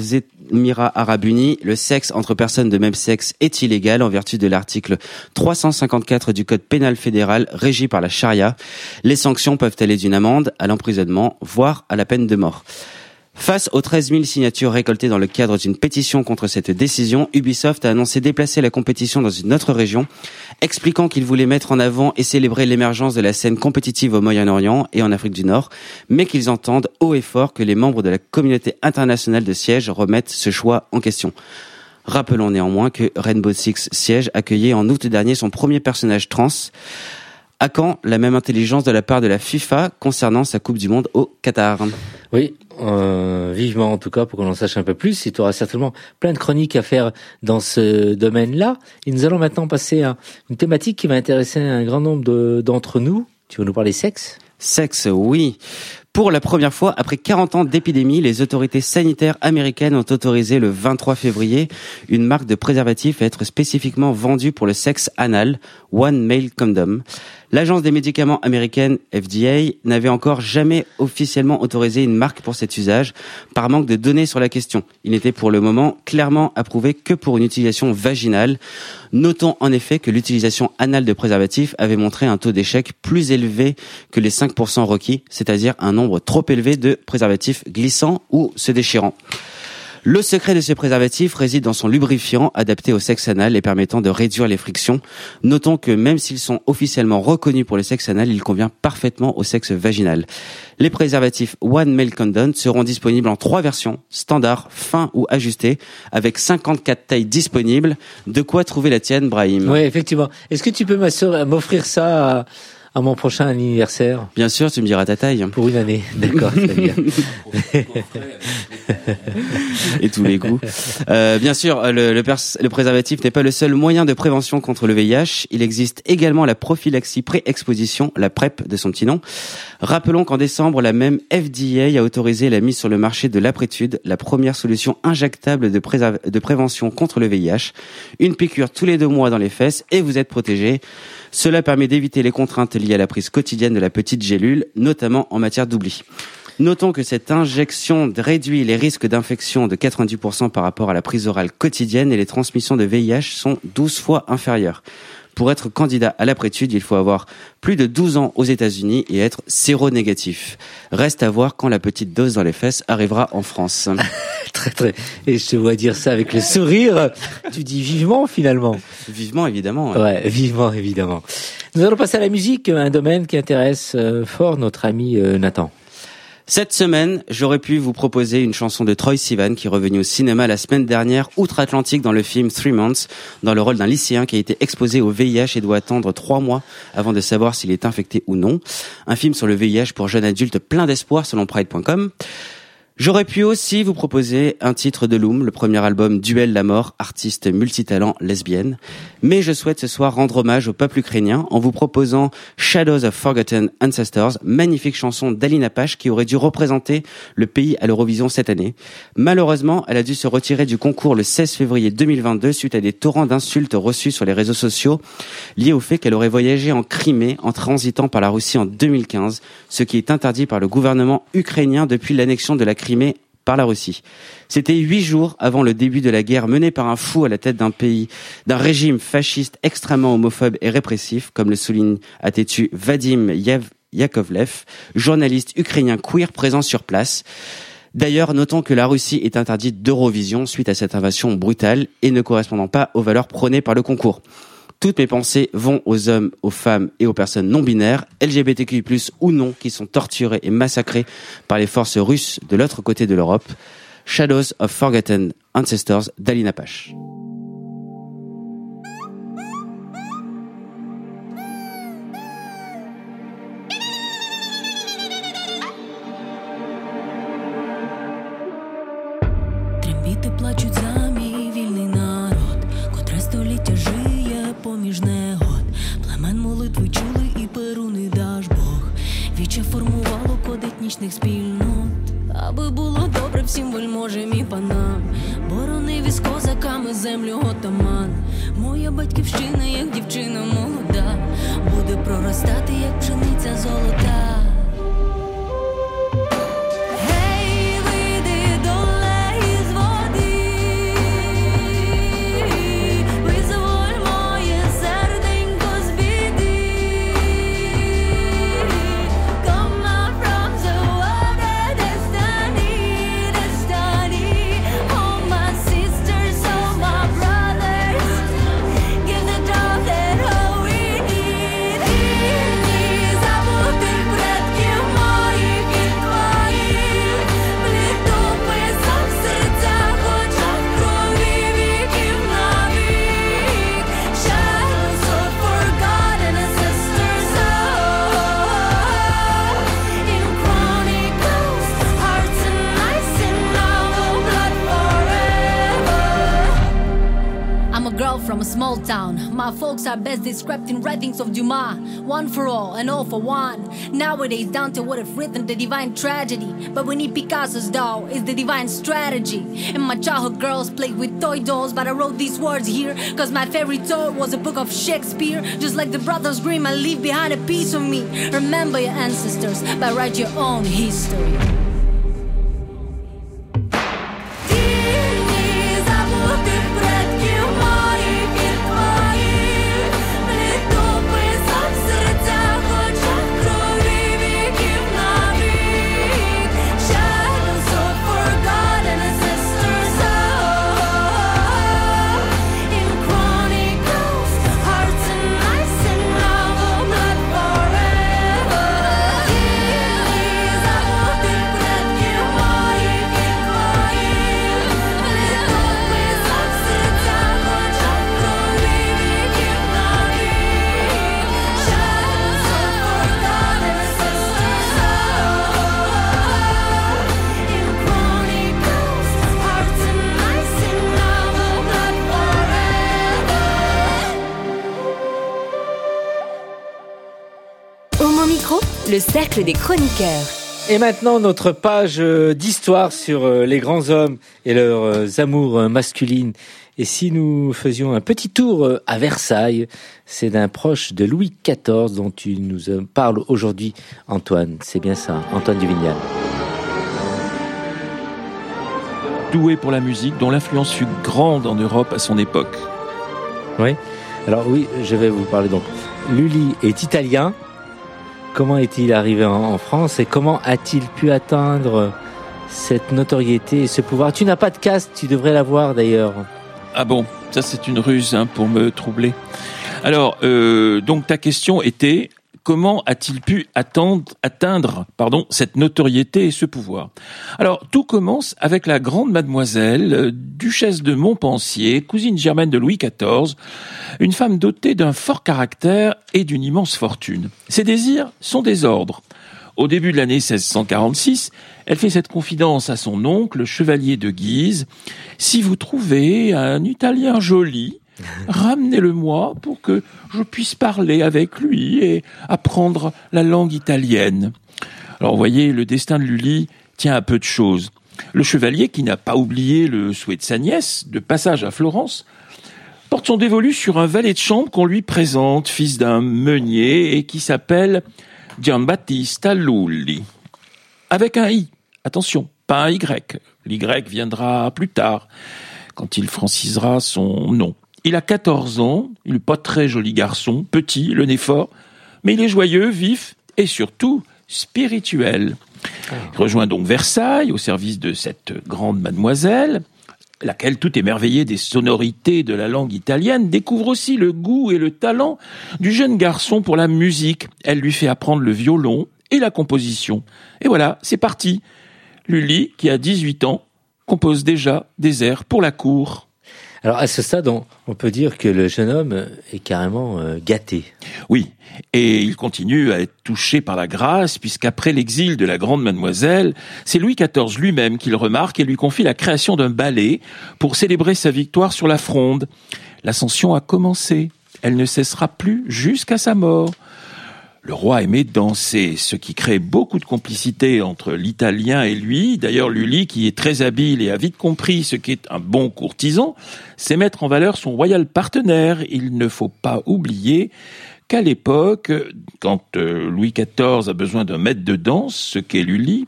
B: Émirats Arabes Unis, le sexe entre personnes de même sexe est illégal en vertu de l'article 354 du Code pénal fédéral régi par la charia. Les sanctions peuvent aller d'une amende à l'emprisonnement, voire à la peine de mort. Face aux 13 000 signatures récoltées dans le cadre d'une pétition contre cette décision, Ubisoft a annoncé déplacer la compétition dans une autre région, expliquant qu'il voulait mettre en avant et célébrer l'émergence de la scène compétitive au Moyen-Orient et en Afrique du Nord, mais qu'ils entendent haut et fort que les membres de la communauté internationale de siège remettent ce choix en question. Rappelons néanmoins que Rainbow Six Siege accueillait en août dernier son premier personnage trans. À quand la même intelligence de la part de la FIFA concernant sa Coupe du Monde au Qatar?
A: Oui, euh, vivement en tout cas pour qu'on en sache un peu plus. Et tu auras certainement plein de chroniques à faire dans ce domaine-là. Et nous allons maintenant passer à une thématique qui va intéresser un grand nombre d'entre nous. Tu vas nous parler sexe?
B: Sexe, oui. Pour la première fois, après 40 ans d'épidémie, les autorités sanitaires américaines ont autorisé le 23 février une marque de préservatif à être spécifiquement vendue pour le sexe anal, One Male Condom. L'agence des médicaments américaine FDA n'avait encore jamais officiellement autorisé une marque pour cet usage par manque de données sur la question. Il n'était pour le moment clairement approuvé que pour une utilisation vaginale. Notons en effet que l'utilisation anale de préservatifs avait montré un taux d'échec plus élevé que les 5% requis, c'est-à-dire un nombre trop élevé de préservatifs glissants ou se déchirant. Le secret de ce préservatif réside dans son lubrifiant adapté au sexe anal et permettant de réduire les frictions. Notons que même s'ils sont officiellement reconnus pour le sexe anal, il convient parfaitement au sexe vaginal. Les préservatifs One Male Condom seront disponibles en trois versions, standard, fin ou ajusté, avec 54 tailles disponibles. De quoi trouver la tienne, Brahim?
A: Oui, effectivement. Est-ce que tu peux m'offrir ça à mon prochain anniversaire
B: Bien sûr, tu me diras ta taille
A: pour une année D'accord, très bien.
B: et tous les goûts. Euh, bien sûr, le, le, le préservatif n'est pas le seul moyen de prévention contre le VIH. Il existe également la prophylaxie pré-exposition, la PrEP de son petit nom. Rappelons qu'en décembre, la même FDA a autorisé la mise sur le marché de l'aprétude, la première solution injectable de, de prévention contre le VIH. Une piqûre tous les deux mois dans les fesses et vous êtes protégé. Cela permet d'éviter les contraintes liées à la prise quotidienne de la petite gélule, notamment en matière d'oubli. Notons que cette injection réduit les risques d'infection de 90% par rapport à la prise orale quotidienne et les transmissions de VIH sont 12 fois inférieures. Pour être candidat à l'aprétude, il faut avoir plus de 12 ans aux États-Unis et être séronégatif. Reste à voir quand la petite dose dans les fesses arrivera en France.
A: très très. Et je te vois dire ça avec le sourire. Tu dis vivement finalement.
B: Vivement, évidemment.
A: Ouais, vivement évidemment. Nous allons passer à la musique, un domaine qui intéresse euh, fort notre ami euh, Nathan.
B: Cette semaine, j'aurais pu vous proposer une chanson de Troy Sivan qui est revenu au cinéma la semaine dernière, outre-Atlantique, dans le film Three Months, dans le rôle d'un lycéen qui a été exposé au VIH et doit attendre trois mois avant de savoir s'il est infecté ou non. Un film sur le VIH pour jeunes adultes plein d'espoir selon Pride.com. J'aurais pu aussi vous proposer un titre de Loom, le premier album Duel la mort, artiste multitalent lesbienne. Mais je souhaite ce soir rendre hommage au peuple ukrainien en vous proposant Shadows of Forgotten Ancestors, magnifique chanson d'Alina Pache qui aurait dû représenter le pays à l'Eurovision cette année. Malheureusement, elle a dû se retirer du concours le 16 février 2022 suite à des torrents d'insultes reçus sur les réseaux sociaux liés au fait qu'elle aurait voyagé en Crimée en transitant par la Russie en 2015, ce qui est interdit par le gouvernement ukrainien depuis l'annexion de la Crimée par la Russie. C'était huit jours avant le début de la guerre menée par un fou à la tête d'un pays, d'un régime fasciste extrêmement homophobe et répressif, comme le souligne à têtu Vadim Yakovlev, journaliste ukrainien queer présent sur place. D'ailleurs, notons que la Russie est interdite d'Eurovision suite à cette invasion brutale et ne correspondant pas aux valeurs prônées par le concours. Toutes mes pensées vont aux hommes, aux femmes et aux personnes non binaires, LGBTQI+, ou non, qui sont torturés et massacrés par les forces russes de l'autre côté de l'Europe. Shadows of Forgotten Ancestors d'Alina Pache.
I: Панам. Боронив із козаками землю отаман. Моя батьківщина, як дівчина молода, буде проростати, як пшениця золота. Small town. My folks are best described in writings of Dumas. One for all and all for one. Nowadays, Dante would have written the divine tragedy. But we need Picasso's doll, it's the divine strategy. And my childhood girls played with toy dolls, but I wrote these words here. Cause my favorite toy was a book of Shakespeare. Just like the Brothers Grimm, I leave behind a piece of me. Remember your ancestors, but write your own history.
G: Le cercle des chroniqueurs.
A: Et maintenant, notre page euh, d'histoire sur euh, les grands hommes et leurs euh, amours masculines. Et si nous faisions un petit tour à Versailles, c'est d'un proche de Louis XIV dont tu nous parles aujourd'hui, Antoine. C'est bien ça, Antoine Duvignal.
C: Doué pour la musique, dont l'influence fut grande en Europe à son époque.
A: Oui. Alors oui, je vais vous parler donc. Lully est italien. Comment est-il arrivé en, France et comment a-t-il pu atteindre cette notoriété et ce pouvoir? Tu n'as pas de casque, tu devrais l'avoir d'ailleurs.
C: Ah bon, ça c'est une ruse hein, pour me troubler. Alors, euh, donc ta question était comment a-t-il pu atteindre pardon, cette notoriété et ce pouvoir? Alors, tout commence avec la grande mademoiselle, euh, duchesse de Montpensier, cousine germaine de Louis XIV, une femme dotée d'un fort caractère et d'une immense fortune. Ses désirs sont des ordres. Au début de l'année 1646, elle fait cette confidence à son oncle, le chevalier de Guise. Si vous trouvez un Italien joli, ramenez-le-moi pour que je puisse parler avec lui et apprendre la langue italienne. Alors, voyez, le destin de Lully tient à peu de choses. Le chevalier, qui n'a pas oublié le souhait de sa nièce, de passage à Florence, porte son dévolu sur un valet de chambre qu'on lui présente, fils d'un meunier, et qui s'appelle Giambattista Lulli. Avec un I, attention, pas un Y. L'Y viendra plus tard, quand il francisera son nom. Il a 14 ans, il n'est pas très joli garçon, petit, le nez fort, mais il est joyeux, vif et surtout spirituel. Il rejoint donc Versailles au service de cette grande mademoiselle, laquelle, tout émerveillée des sonorités de la langue italienne, découvre aussi le goût et le talent du jeune garçon pour la musique. Elle lui fait apprendre le violon et la composition. Et voilà, c'est parti. Lully, qui a 18 ans, compose déjà des airs pour la cour.
A: Alors à ce stade, on, on peut dire que le jeune homme est carrément euh, gâté.
C: Oui, et il continue à être touché par la grâce, puisqu'après l'exil de la grande mademoiselle, c'est Louis XIV lui-même qui le remarque et lui confie la création d'un ballet pour célébrer sa victoire sur la fronde. L'ascension a commencé, elle ne cessera plus jusqu'à sa mort. Le roi aimait danser, ce qui crée beaucoup de complicité entre l'Italien et lui. D'ailleurs, Lully, qui est très habile et a vite compris ce qu'est un bon courtisan, sait mettre en valeur son royal partenaire. Il ne faut pas oublier qu'à l'époque, quand euh, Louis XIV a besoin d'un maître de danse, ce qu'est Lully,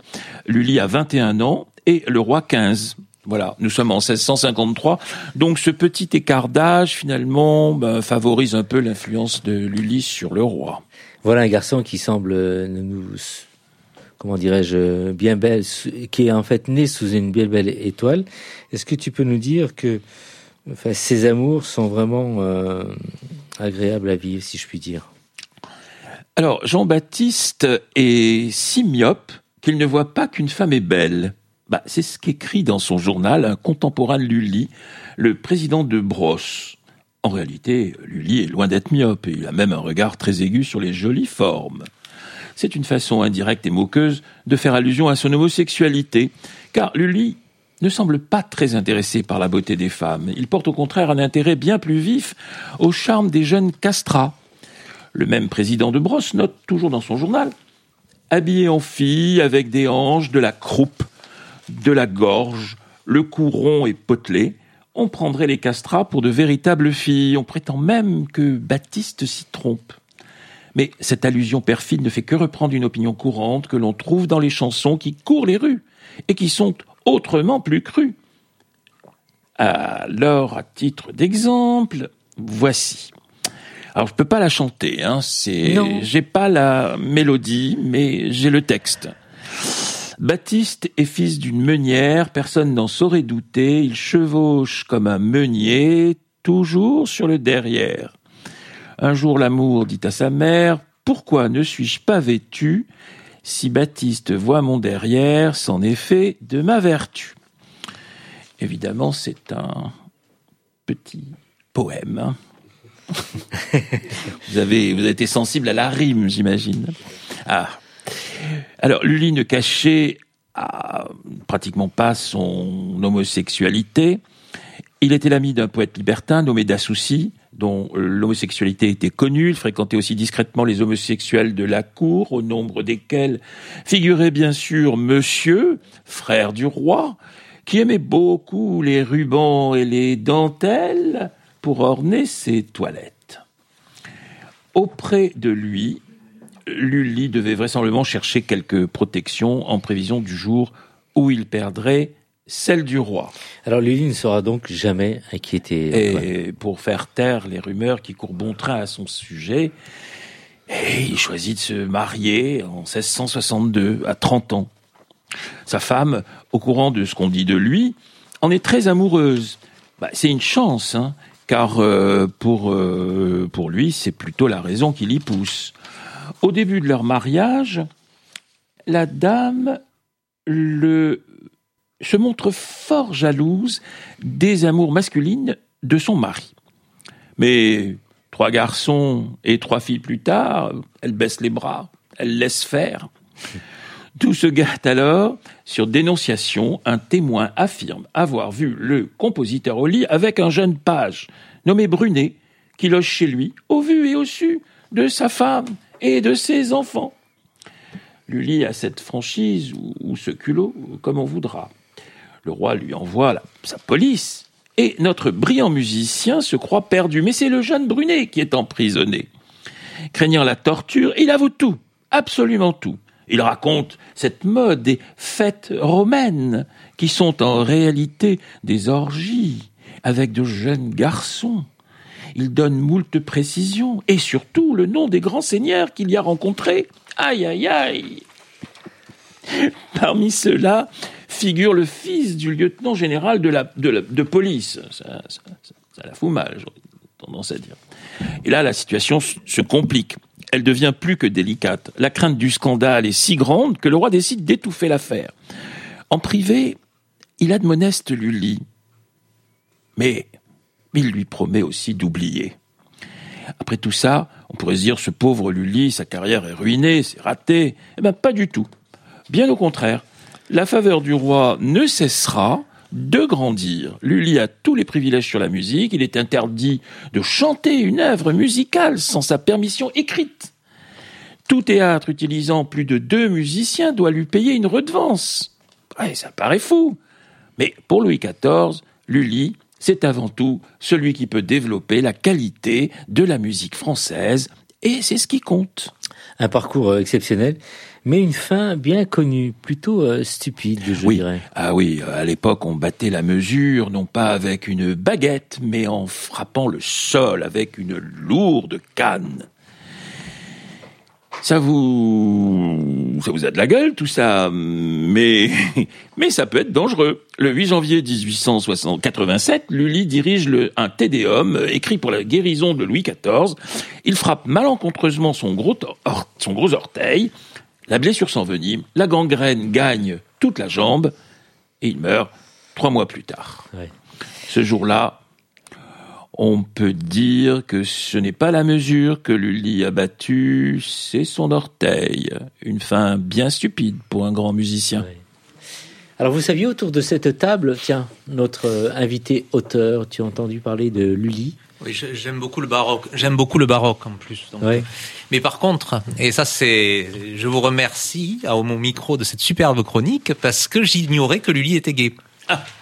C: Lully a 21 ans et le roi 15. Voilà, nous sommes en 1653, donc ce petit écart d'âge finalement ben, favorise un peu l'influence de Lully sur le roi.
A: Voilà un garçon qui semble euh, nous, comment dirais-je, bien belle, qui est en fait né sous une bien belle étoile. Est-ce que tu peux nous dire que ces amours sont vraiment euh, agréables à vivre, si je puis dire?
C: Alors, Jean-Baptiste est si myope qu'il ne voit pas qu'une femme est belle. Bah, c'est ce qu'écrit dans son journal un contemporain de Lully, le président de Brosse. En réalité, Lully est loin d'être myope et il a même un regard très aigu sur les jolies formes. C'est une façon indirecte et moqueuse de faire allusion à son homosexualité, car Lully ne semble pas très intéressé par la beauté des femmes. Il porte au contraire un intérêt bien plus vif au charme des jeunes castrats. Le même président de Brosse note toujours dans son journal habillé en fille, avec des hanches, de la croupe, de la gorge, le cou rond et potelé, on prendrait les castrats pour de véritables filles. On prétend même que Baptiste s'y trompe. Mais cette allusion perfide ne fait que reprendre une opinion courante que l'on trouve dans les chansons qui courent les rues et qui sont autrement plus crues. Alors, à titre d'exemple, voici. Alors, je peux pas la chanter, hein, c'est,
A: Non.
C: j'ai pas la mélodie, mais j'ai le texte. Baptiste est fils d'une meunière, personne n'en saurait douter, il chevauche comme un meunier, toujours sur le derrière. Un jour l'amour dit à sa mère, Pourquoi ne suis-je pas vêtu? Si Baptiste voit mon derrière, c'en est fait de ma vertu. Évidemment, c'est un petit poème. vous, avez, vous avez été sensible à la rime, j'imagine. Ah. Alors, Lully ne cachait ah, pratiquement pas son homosexualité. Il était l'ami d'un poète libertin nommé Dassoucy, dont l'homosexualité était connue. Il fréquentait aussi discrètement les homosexuels de la cour, au nombre desquels figurait bien sûr Monsieur, frère du roi, qui aimait beaucoup les rubans et les dentelles pour orner ses toilettes. Auprès de lui, Lully devait vraisemblablement chercher quelque protection en prévision du jour où il perdrait celle du roi.
A: Alors Lully ne sera donc jamais inquiété.
C: Et pour faire taire les rumeurs qui courent bon train à son sujet, et il choisit de se marier en 1662, à 30 ans. Sa femme, au courant de ce qu'on dit de lui, en est très amoureuse. Bah, c'est une chance, hein, car euh, pour, euh, pour lui, c'est plutôt la raison qui l'y pousse. Au début de leur mariage, la dame se montre fort jalouse des amours masculines de son mari. Mais trois garçons et trois filles plus tard, elle baisse les bras, elle laisse faire. Tout se gâte alors. Sur dénonciation, un témoin affirme avoir vu le compositeur au lit avec un jeune page nommé Brunet, qui loge chez lui, au vu et au su de sa femme et de ses enfants. Lully a cette franchise ou, ce culot, comme on voudra. Le roi lui envoie sa police, et notre brillant musicien se croit perdu. Mais c'est le jeune Brunet qui est emprisonné. Craignant la torture, il avoue tout, absolument tout. Il raconte cette mode des fêtes romaines, qui sont en réalité des orgies, avec de jeunes garçons. Il donne moult précisions, et surtout le nom des grands seigneurs qu'il y a rencontrés. Aïe, aïe, aïe Parmi ceux-là figure le fils du lieutenant général de, police. Ça, la fout mal, j'aurais tendance à dire. Et là, la situation se complique. Elle devient plus que délicate. La crainte du scandale est si grande que le roi décide d'étouffer l'affaire. En privé, il admoneste Lully. Mais il lui promet aussi d'oublier. Après tout ça, on pourrait se dire, ce pauvre Lully, sa carrière est ruinée, c'est raté. Eh bien, pas du tout. Bien au contraire, la faveur du roi ne cessera de grandir. Lully a tous les privilèges sur la musique, il est interdit de chanter une œuvre musicale sans sa permission écrite. Tout théâtre utilisant plus de deux musiciens doit lui payer une redevance. Ça paraît fou. Mais pour Louis XIV, Lully, c'est avant tout celui qui peut développer la qualité de la musique française, et c'est ce qui compte.
A: Un parcours euh, exceptionnel, mais une fin bien connue, plutôt euh, stupide, je
C: Oui.
A: dirais.
C: Ah oui, à l'époque, on battait la mesure, non pas avec une baguette, mais en frappant le sol avec une lourde canne. Ça vous, ça vous a de la gueule, tout ça, mais, mais ça peut être dangereux. Le 8 janvier 1887, Lully dirige le, un tédéum écrit pour la guérison de Louis XIV. Il frappe malencontreusement son gros, or- son gros orteil. La blessure s'envenime, la gangrène gagne toute la jambe et il meurt trois mois plus tard.
A: Ouais.
C: Ce jour-là, on peut dire que ce n'est pas la mesure que Lully a battue, c'est son orteil. Une fin bien stupide pour un grand musicien.
A: Alors vous saviez autour de cette table, tiens, notre euh, invité auteur, tu as entendu parler de Lully
H: Oui, j'aime beaucoup le baroque. J'aime beaucoup le baroque en plus. donc.
A: Ouais.
H: Mais par contre, et ça c'est, je vous remercie à mon micro de cette superbe chronique parce que j'ignorais que Lully était gay.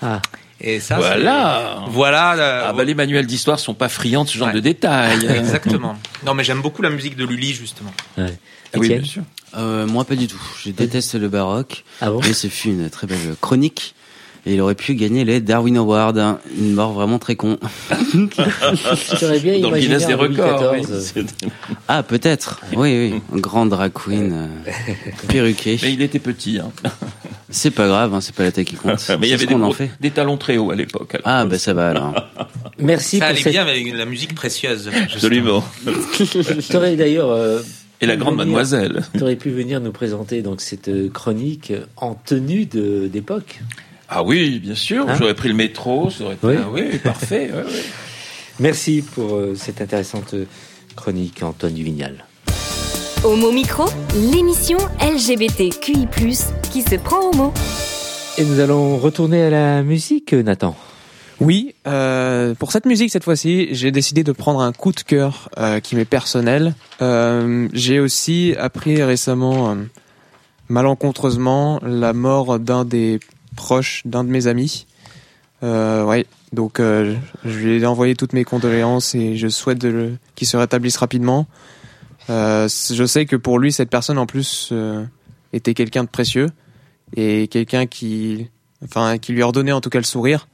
A: Ah,
H: Et ça,
C: Voilà.
H: c'est- Voilà. euh,
C: Ah bah, les manuels d'histoire sont pas friands de ce genre
H: Ouais.
C: de détails.
H: Exactement. Non, mais j'aime beaucoup la musique de Lully justement.
A: ouais.
C: Ah oui, bien sûr.
B: Euh, moi, pas du tout. Je déteste le baroque.
A: Ah bon
B: Mais ce fut une très belle chronique. Et il aurait pu gagner les Darwin Awards. hein. Une mort vraiment très con.
A: J'aurais bien
C: Dans le Guinness des records. Oui.
B: Ah, peut-être. Oui, oui. Grand drag queen. euh, perruqué.
C: Mais il était petit. Hein.
B: C'est pas grave, hein, c'est pas la taille qui compte.
C: Mais il y avait des,
B: qu'on en
C: gros-
B: fait.
C: des talons très hauts à l'époque.
B: Ah, bah ça va alors.
A: Merci
H: ça
A: pour
H: allait
A: cette...
H: bien avec la musique précieuse.
C: Absolument.
A: Tu aurais d'ailleurs euh,
C: Et la grande
A: venir-
C: mademoiselle.
A: t'aurais pu venir nous présenter donc cette euh, chronique en tenue de- d'époque.
C: Ah oui, bien sûr.
A: Hein
C: J'aurais pris le métro. Ça aurait été...
A: Oui.
C: Ah oui, parfait. ouais, ouais.
A: Merci pour euh, cette intéressante chronique, Antoine Duvignal.
G: Homo Micro, l'émission LGBTQI+, qui se prend au mot.
A: Et nous allons retourner à la musique, Nathan.
F: Oui, euh, pour cette musique cette fois-ci, j'ai décidé de prendre un coup de cœur euh, qui m'est personnel. Euh, j'ai aussi appris récemment, euh, malencontreusement, la mort d'un des proches d'un de mes amis. Euh, ouais, donc euh, je lui ai envoyé toutes mes condoléances et je souhaite qu'il se rétablisse rapidement. Euh, je sais que pour lui, cette personne en plus euh, était quelqu'un de précieux et quelqu'un qui, enfin, qui lui a redonné en tout cas le sourire.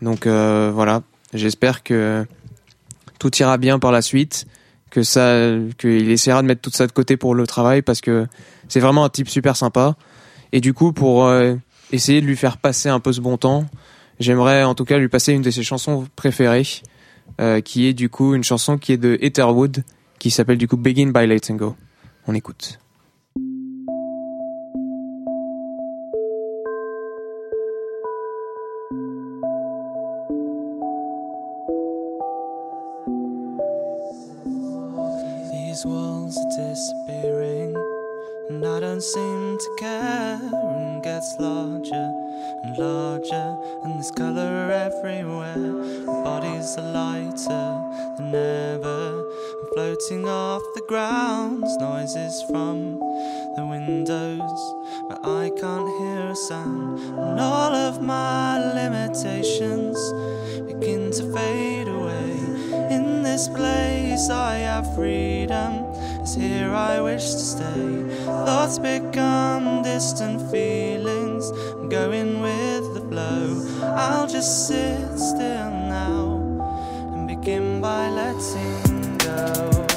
F: Donc voilà, j'espère que tout ira bien par la suite, que ça, qu'il essaiera de mettre tout ça de côté pour le travail parce que c'est vraiment un type super sympa. Et du coup, pour essayer de lui faire passer un peu ce bon temps, j'aimerais en tout cas lui passer une de ses chansons préférées, euh, qui est du coup une chanson qui est de Etherwood, qui s'appelle du coup Begin by Let's Go. On écoute.
J: And I don't seem to care. And gets larger and larger, and there's color everywhere. My bodies are lighter than ever. I'm floating off the ground, noises from the windows, but I can't hear a sound. And all of my limitations begin to fade away. In this place, I have freedom. Here I wish to stay. Thoughts become distant feelings. I'm going with the flow. I'll just sit still now and begin by letting go.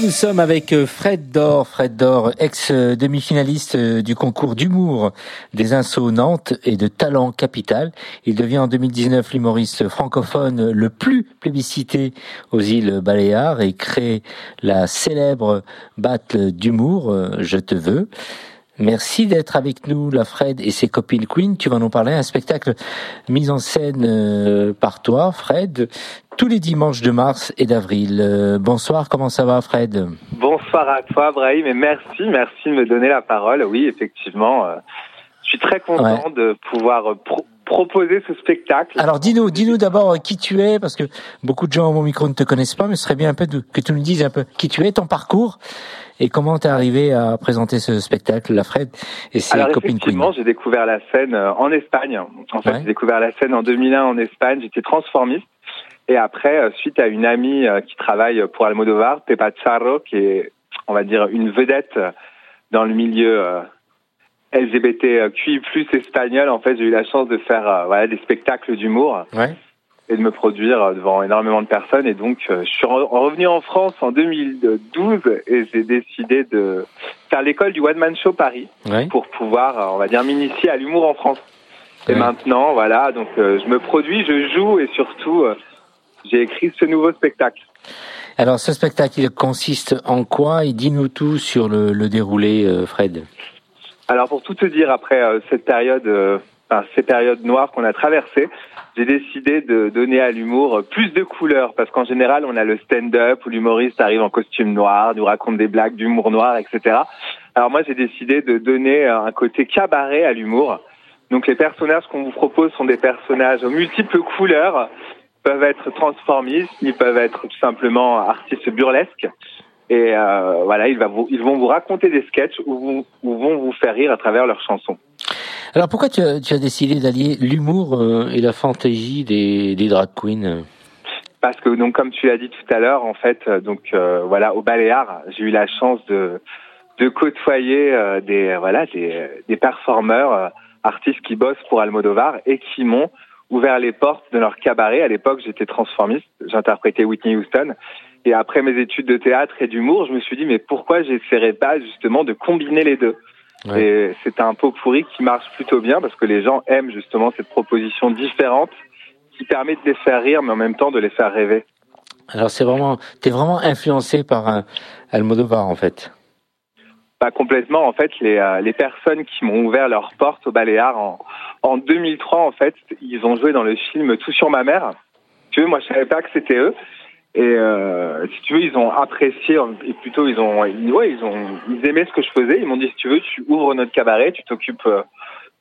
A: Nous sommes avec euh, Fred Dor, Fred Dor, ex-demi-finaliste euh, du concours d'humour des Insos Nantes et de Talent Capital. Il devient en 2019 l'humoriste francophone le plus plébiscité aux îles Baléares et crée la célèbre battle d'humour euh, Je te veux. Merci d'être avec nous, la Fred et ses copines Queen. Tu vas nous parler d'un spectacle mis en scène euh, par toi, Fred, tous les dimanches de mars et d'avril. Euh, bonsoir, comment ça va, Fred?
K: Bonsoir à toi, Brahim, et merci, merci de me donner la parole. Oui, effectivement, euh, je suis très content de pouvoir pro- proposer ce spectacle.
A: Alors dis-nous, dis-nous d'abord qui tu es, parce que beaucoup de gens mon micro ne te connaissent pas, mais ce serait bien un peu que tu nous dises un peu qui tu es, ton parcours, et comment t'es arrivé à présenter ce spectacle, la Fred et ses
K: Alors
A: copines
K: effectivement, j'ai découvert la scène euh, en Espagne. En fait,
A: Ouais.
K: j'ai découvert la scène en 2001 en Espagne. J'étais transformiste. Et après, euh, suite à une amie euh, qui travaille pour Almodovar, Pepa Charro, qui est, on va dire, une vedette dans le milieu LGBTQI+ espagnol, en fait, j'ai eu la chance de faire voilà des spectacles d'humour
A: Ouais.
K: Et de me produire devant énormément de personnes. Et donc, euh, je suis re- revenu en France en 2012 et j'ai décidé de faire l'école du One Man Show Paris
A: Ouais.
K: pour pouvoir, euh, on va dire, m'initier à l'humour en France. Et maintenant, voilà, donc euh, je me produis, je joue et surtout, j'ai écrit ce nouveau spectacle.
A: Alors ce spectacle, il consiste en quoi? Et dis-nous tout sur le, le déroulé, Fred.
K: Alors pour tout te dire, après cette période, ces périodes noires qu'on a traversées, j'ai décidé de donner à l'humour plus de couleurs parce qu'en général, on a le stand-up où l'humoriste arrive en costume noir, nous raconte des blagues d'humour noir, etc. Alors moi, j'ai décidé de donner un côté cabaret à l'humour. Donc les personnages qu'on vous propose sont des personnages aux multiples couleurs, peuvent être transformistes, ils peuvent être tout simplement artistes burlesques. Et euh, voilà, ils, vont vous raconter des sketchs ou vont vous faire rire à travers leurs chansons.
A: Alors pourquoi tu as, tu as décidé d'allier l'humour euh, et la fantaisie des, des drag queens?
K: Parce que donc comme tu l'as dit tout à l'heure, en fait, euh, donc euh, voilà, au Baléares, j'ai eu la chance de de côtoyer euh, des voilà des des performeurs euh, artistes qui bossent pour Almodovar et qui m'ont ouvert les portes de leur cabaret. À l'époque, j'étais transformiste, j'interprétais Whitney Houston. Et après mes études de théâtre et d'humour, je me suis dit mais pourquoi j'essaierais pas justement de combiner les deux?
A: Ouais.
K: C'est un pot pourri qui marche plutôt bien parce que les gens aiment justement cette proposition différente qui permet de les faire rire mais en même temps de les faire rêver.
A: Alors c'est vraiment, t'es vraiment influencé par un Almodovar en fait.
K: Pas complètement. En fait, les, euh, les personnes qui m'ont ouvert leurs portes au Baléares en, en 2003, en fait, ils ont joué dans le film Tout sur ma mère. Tu veux, moi, je savais pas que c'était eux. Et euh, si tu veux, ils ont apprécié et plutôt ils ont, ils, ouais, ils ont, ils aimaient ce que je faisais. Ils m'ont dit si tu veux, tu ouvres notre cabaret, tu t'occupes euh,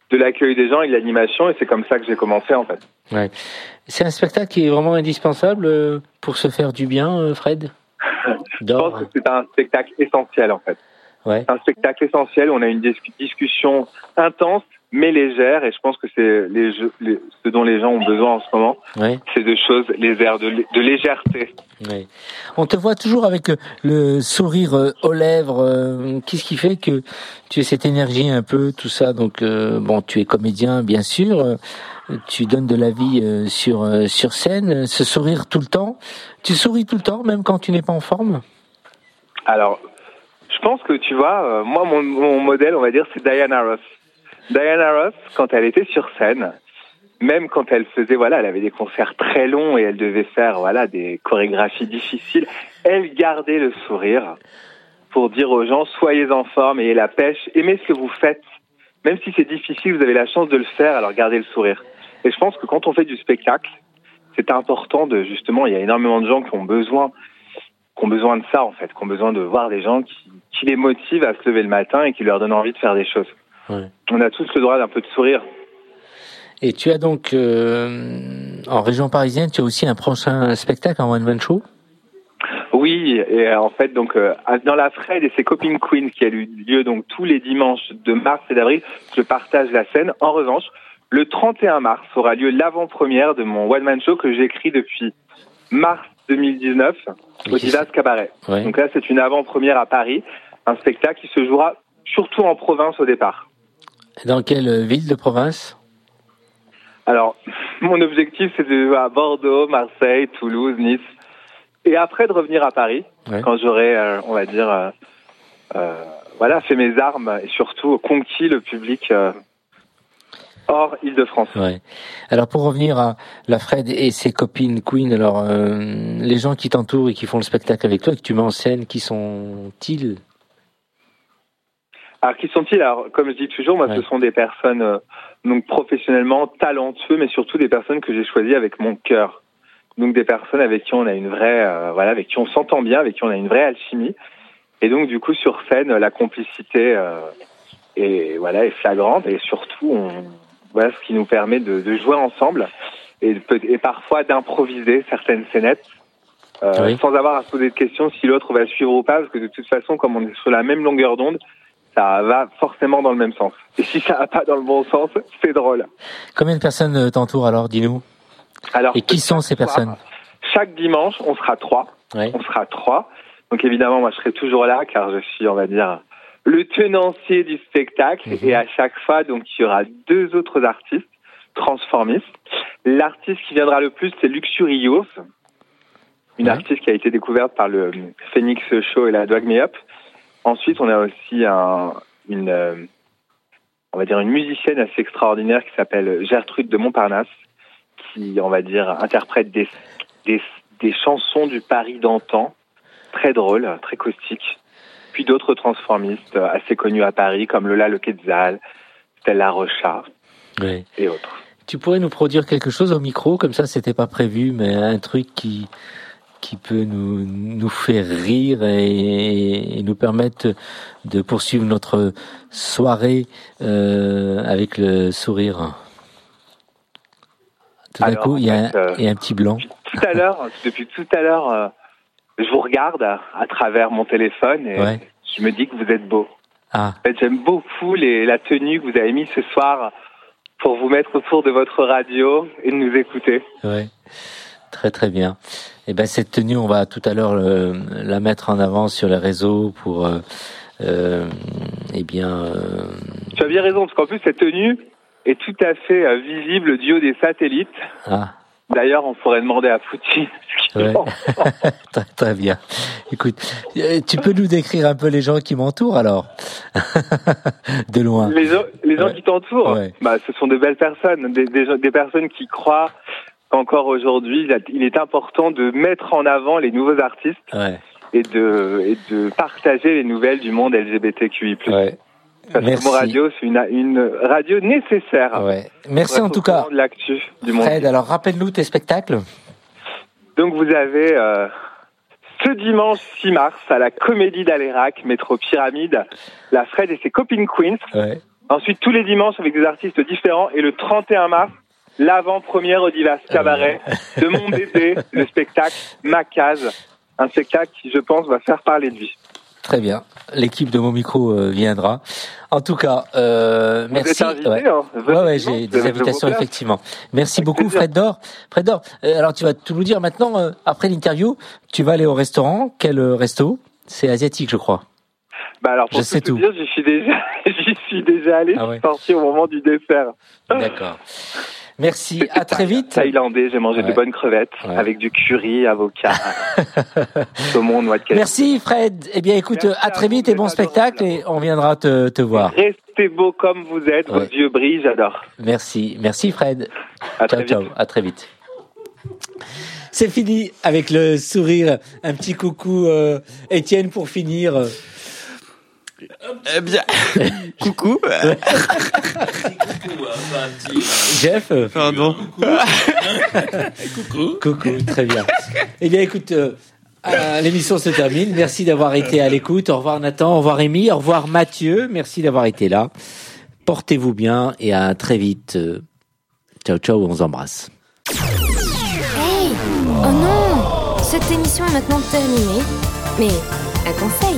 K: de l'accueil des gens et de l'animation. Et c'est comme ça que j'ai commencé en fait.
A: Ouais. C'est un spectacle qui est vraiment indispensable euh, pour se faire du bien, Fred?
K: Je pense que c'est un spectacle essentiel en fait.
A: Ouais.
K: un spectacle essentiel. On a une dis- discussion intense mais légère et je pense que c'est les, jeux- les- ce dont les gens ont besoin en ce moment. C'est de choses, les airs de, de légèreté.
A: On te voit toujours avec le, le sourire euh, aux lèvres. euh, Qu'est-ce qui fait que tu as cette énergie un peu, tout ça? Donc euh, bon, tu es comédien, bien sûr. euh, Tu donnes de la vie euh, sur euh, sur scène. Ce sourire tout le temps. Tu souris tout le temps, même quand tu n'es pas en forme?
K: Alors, je pense que tu vois, euh, moi mon, mon modèle, on va dire, c'est Diana Ross. Diana Ross, quand elle était sur scène, même quand elle faisait, voilà, elle avait des concerts très longs et elle devait faire, voilà, des chorégraphies difficiles, elle gardait le sourire pour dire aux gens, soyez en forme, ayez la pêche, aimez ce que vous faites. Même si c'est difficile, vous avez la chance de le faire, alors gardez le sourire. Et je pense que quand on fait du spectacle, c'est important de, justement, il y a énormément de gens qui ont besoin qui ont besoin de ça en fait, qui ont besoin de voir des gens qui, qui les motivent à se lever le matin et qui leur donnent envie de faire des choses.
A: Ouais.
K: On a tous le droit d'un peu de sourire.
A: Et tu as donc euh, en région parisienne, tu as aussi un prochain spectacle en one man show?
K: Oui, et euh, en fait donc euh, dans la Fred et ses copines Queen qui a eu lieu donc tous les dimanches de mars et d'avril, je partage la scène. En revanche, le 31 mars aura lieu l'avant-première de mon one man show que j'écris depuis mars 2019 au Divas Cabaret.
A: Ouais.
K: Donc là, c'est une avant-première à Paris, un spectacle qui se jouera surtout en province au départ.
A: Dans quelle ville de province?
K: Alors, mon objectif, c'est de à Bordeaux, Marseille, Toulouse, Nice. et après de revenir à Paris
A: Ouais.
K: quand j'aurai, euh, on va dire, euh, euh, voilà, fait mes armes et surtout conquis le public euh, hors Île-de-France.
A: Ouais. Alors pour revenir à la Fred et ses copines Queen, alors euh, les gens qui t'entourent et qui font le spectacle avec toi, que tu mets en scène, qui sont-ils?
K: Alors qui sont-ils Alors comme je dis toujours, moi
A: Ouais.
K: ce sont des personnes euh, donc professionnellement talentueux, mais surtout des personnes que j'ai choisies avec mon cœur. Donc des personnes avec qui on a une vraie, euh, voilà, avec qui on s'entend bien, avec qui on a une vraie alchimie. Et donc du coup sur scène, la complicité euh, est voilà est flagrante et surtout on, voilà ce qui nous permet de, de jouer ensemble et, et parfois d'improviser certaines scénettes. euh,
A: Oui.
K: sans avoir à se poser de questions si l'autre va suivre ou pas, parce que de toute façon, comme on est sur la même longueur d'onde, ça va forcément dans le même sens. Et si ça va pas dans le bon sens, c'est drôle.
A: Combien de personnes euh, t'entourent alors Dis-nous?
K: Alors,
A: Et qui sont ces personnes?
K: chaque dimanche, on sera trois. On sera trois. Donc évidemment, moi, je serai toujours là, car je suis, on va dire, le tenancier du spectacle.
A: Mhm.
K: Et à chaque fois, donc, il y aura deux autres artistes transformistes. L'artiste qui viendra le plus, c'est Luxurious, une
A: Ouais.
K: artiste qui a été découverte par le Phoenix Show et la Dwag Me Up. Ensuite, on a aussi un, une, euh, on va dire une musicienne assez extraordinaire qui s'appelle Gertrude de Montparnasse, qui, on va dire, interprète des, des, des chansons du Paris d'antan, très drôles, très caustiques. Puis d'autres transformistes assez connus à Paris, comme Lola Le Quetzal, Stella Rocha
A: Ouais.
K: et autres.
A: Tu pourrais nous produire quelque chose au micro, comme ça c'était pas prévu, mais un truc qui qui peut nous nous faire rire et, et nous permettre de poursuivre notre soirée euh, avec le sourire. Tout d'un coup,
K: en
A: il y, a un-
K: fait, euh,
A: il y a un petit blanc.
K: Tout à l'heure, depuis tout à l'heure, euh, je vous regarde à, à travers mon téléphone et
A: Ouais.
K: je me dis que vous êtes beau.
A: Ah,
K: En fait, j'aime beaucoup les, la tenue que vous avez mise ce soir pour vous mettre autour de votre radio et de nous écouter.
A: ouais. Très très bien. Et ben cette tenue, on va tout à l'heure euh, la mettre en avant sur les réseaux pour euh, euh, eh bien
K: Tu as bien raison, parce qu'en plus, cette tenue est tout à fait euh, visible du haut des satellites.
A: ah
K: D'ailleurs, on pourrait demander à Poutine
A: Ouais. très, très bien. Écoute, tu peux nous décrire un peu les gens qui m'entourent alors? De loin.
K: Les gens, les gens
A: Ouais.
K: qui t'entourent,
A: Ouais.
K: bah, ce sont de belles personnes, des, des, gens- des personnes qui croient qu'encore aujourd'hui, il est important de mettre en avant les nouveaux artistes
A: Ouais.
K: et de, et de partager les nouvelles du monde LGBTQI+.
A: Ouais.
K: Parce que
A: Merci.
K: mon radio, c'est une, une radio nécessaire.
A: Ouais. Merci en tout cas.
K: de l'actu du monde.
A: Fred, alors rappelle-nous tes spectacles.
K: Donc vous avez euh, ce dimanche 6 mars à la Comédie d'Alérac, métro Pyramide, la Fred et ses copines Queens.
A: Ouais.
K: Ensuite tous les dimanches avec des artistes différents et le 31 mars, l'avant-première au Divas Cabaret de mon bébé, le spectacle Ma Case. Un spectacle qui, je pense, va faire parler de lui.
A: Très bien. L'équipe de mon micro euh, viendra. En tout cas, euh, merci.
K: invité,
A: Ouais.
K: hein.
A: Ouais, ouais, j'ai des invitations effectivement. Merci
K: Avec
A: beaucoup,
K: plaisir.
A: Fred Dor. Fred Dor, euh, alors tu vas tout nous dire maintenant. euh, après l'interview, tu vas aller au restaurant. Quel euh, resto? C'est asiatique, je crois.
K: Bah alors pour
A: Je
K: tout
A: sais tout.
K: dire, j'y suis déjà, j'y suis déjà allé.
A: Ah
K: je
A: ouais.
K: suis sorti au moment du dessert.
A: D'accord. Merci. À très vite.
K: Thaïlandais, j'ai mangé
A: Ouais.
K: de bonnes crevettes
A: Ouais.
K: avec du curry, avocat, saumon, noix de cajou.
A: Merci Fred. Eh bien écoute,
K: Merci
A: à très vite et bon spectacle et on viendra te, te voir.
K: Restez beau comme vous êtes, vos
A: Ouais.
K: yeux brillent, j'adore.
A: Merci. Merci Fred.
K: À
A: Ciao
K: très vite.
A: ciao. À très vite. C'est fini avec le sourire. Un petit coucou euh, Étienne pour finir.
B: Eh bien, coucou.
A: Jeff. euh,
B: Pardon.
A: Coucou, très bien. Eh bien, écoute, euh, euh, l'émission se termine. Merci d'avoir été à l'écoute. Au revoir Nathan, au revoir Rémi, au revoir Mathieu. Merci d'avoir été là. Portez-vous bien et à très vite. Ciao, ciao, on vous embrasse.
G: Hey Oh non Cette émission est maintenant terminée. Mais un conseil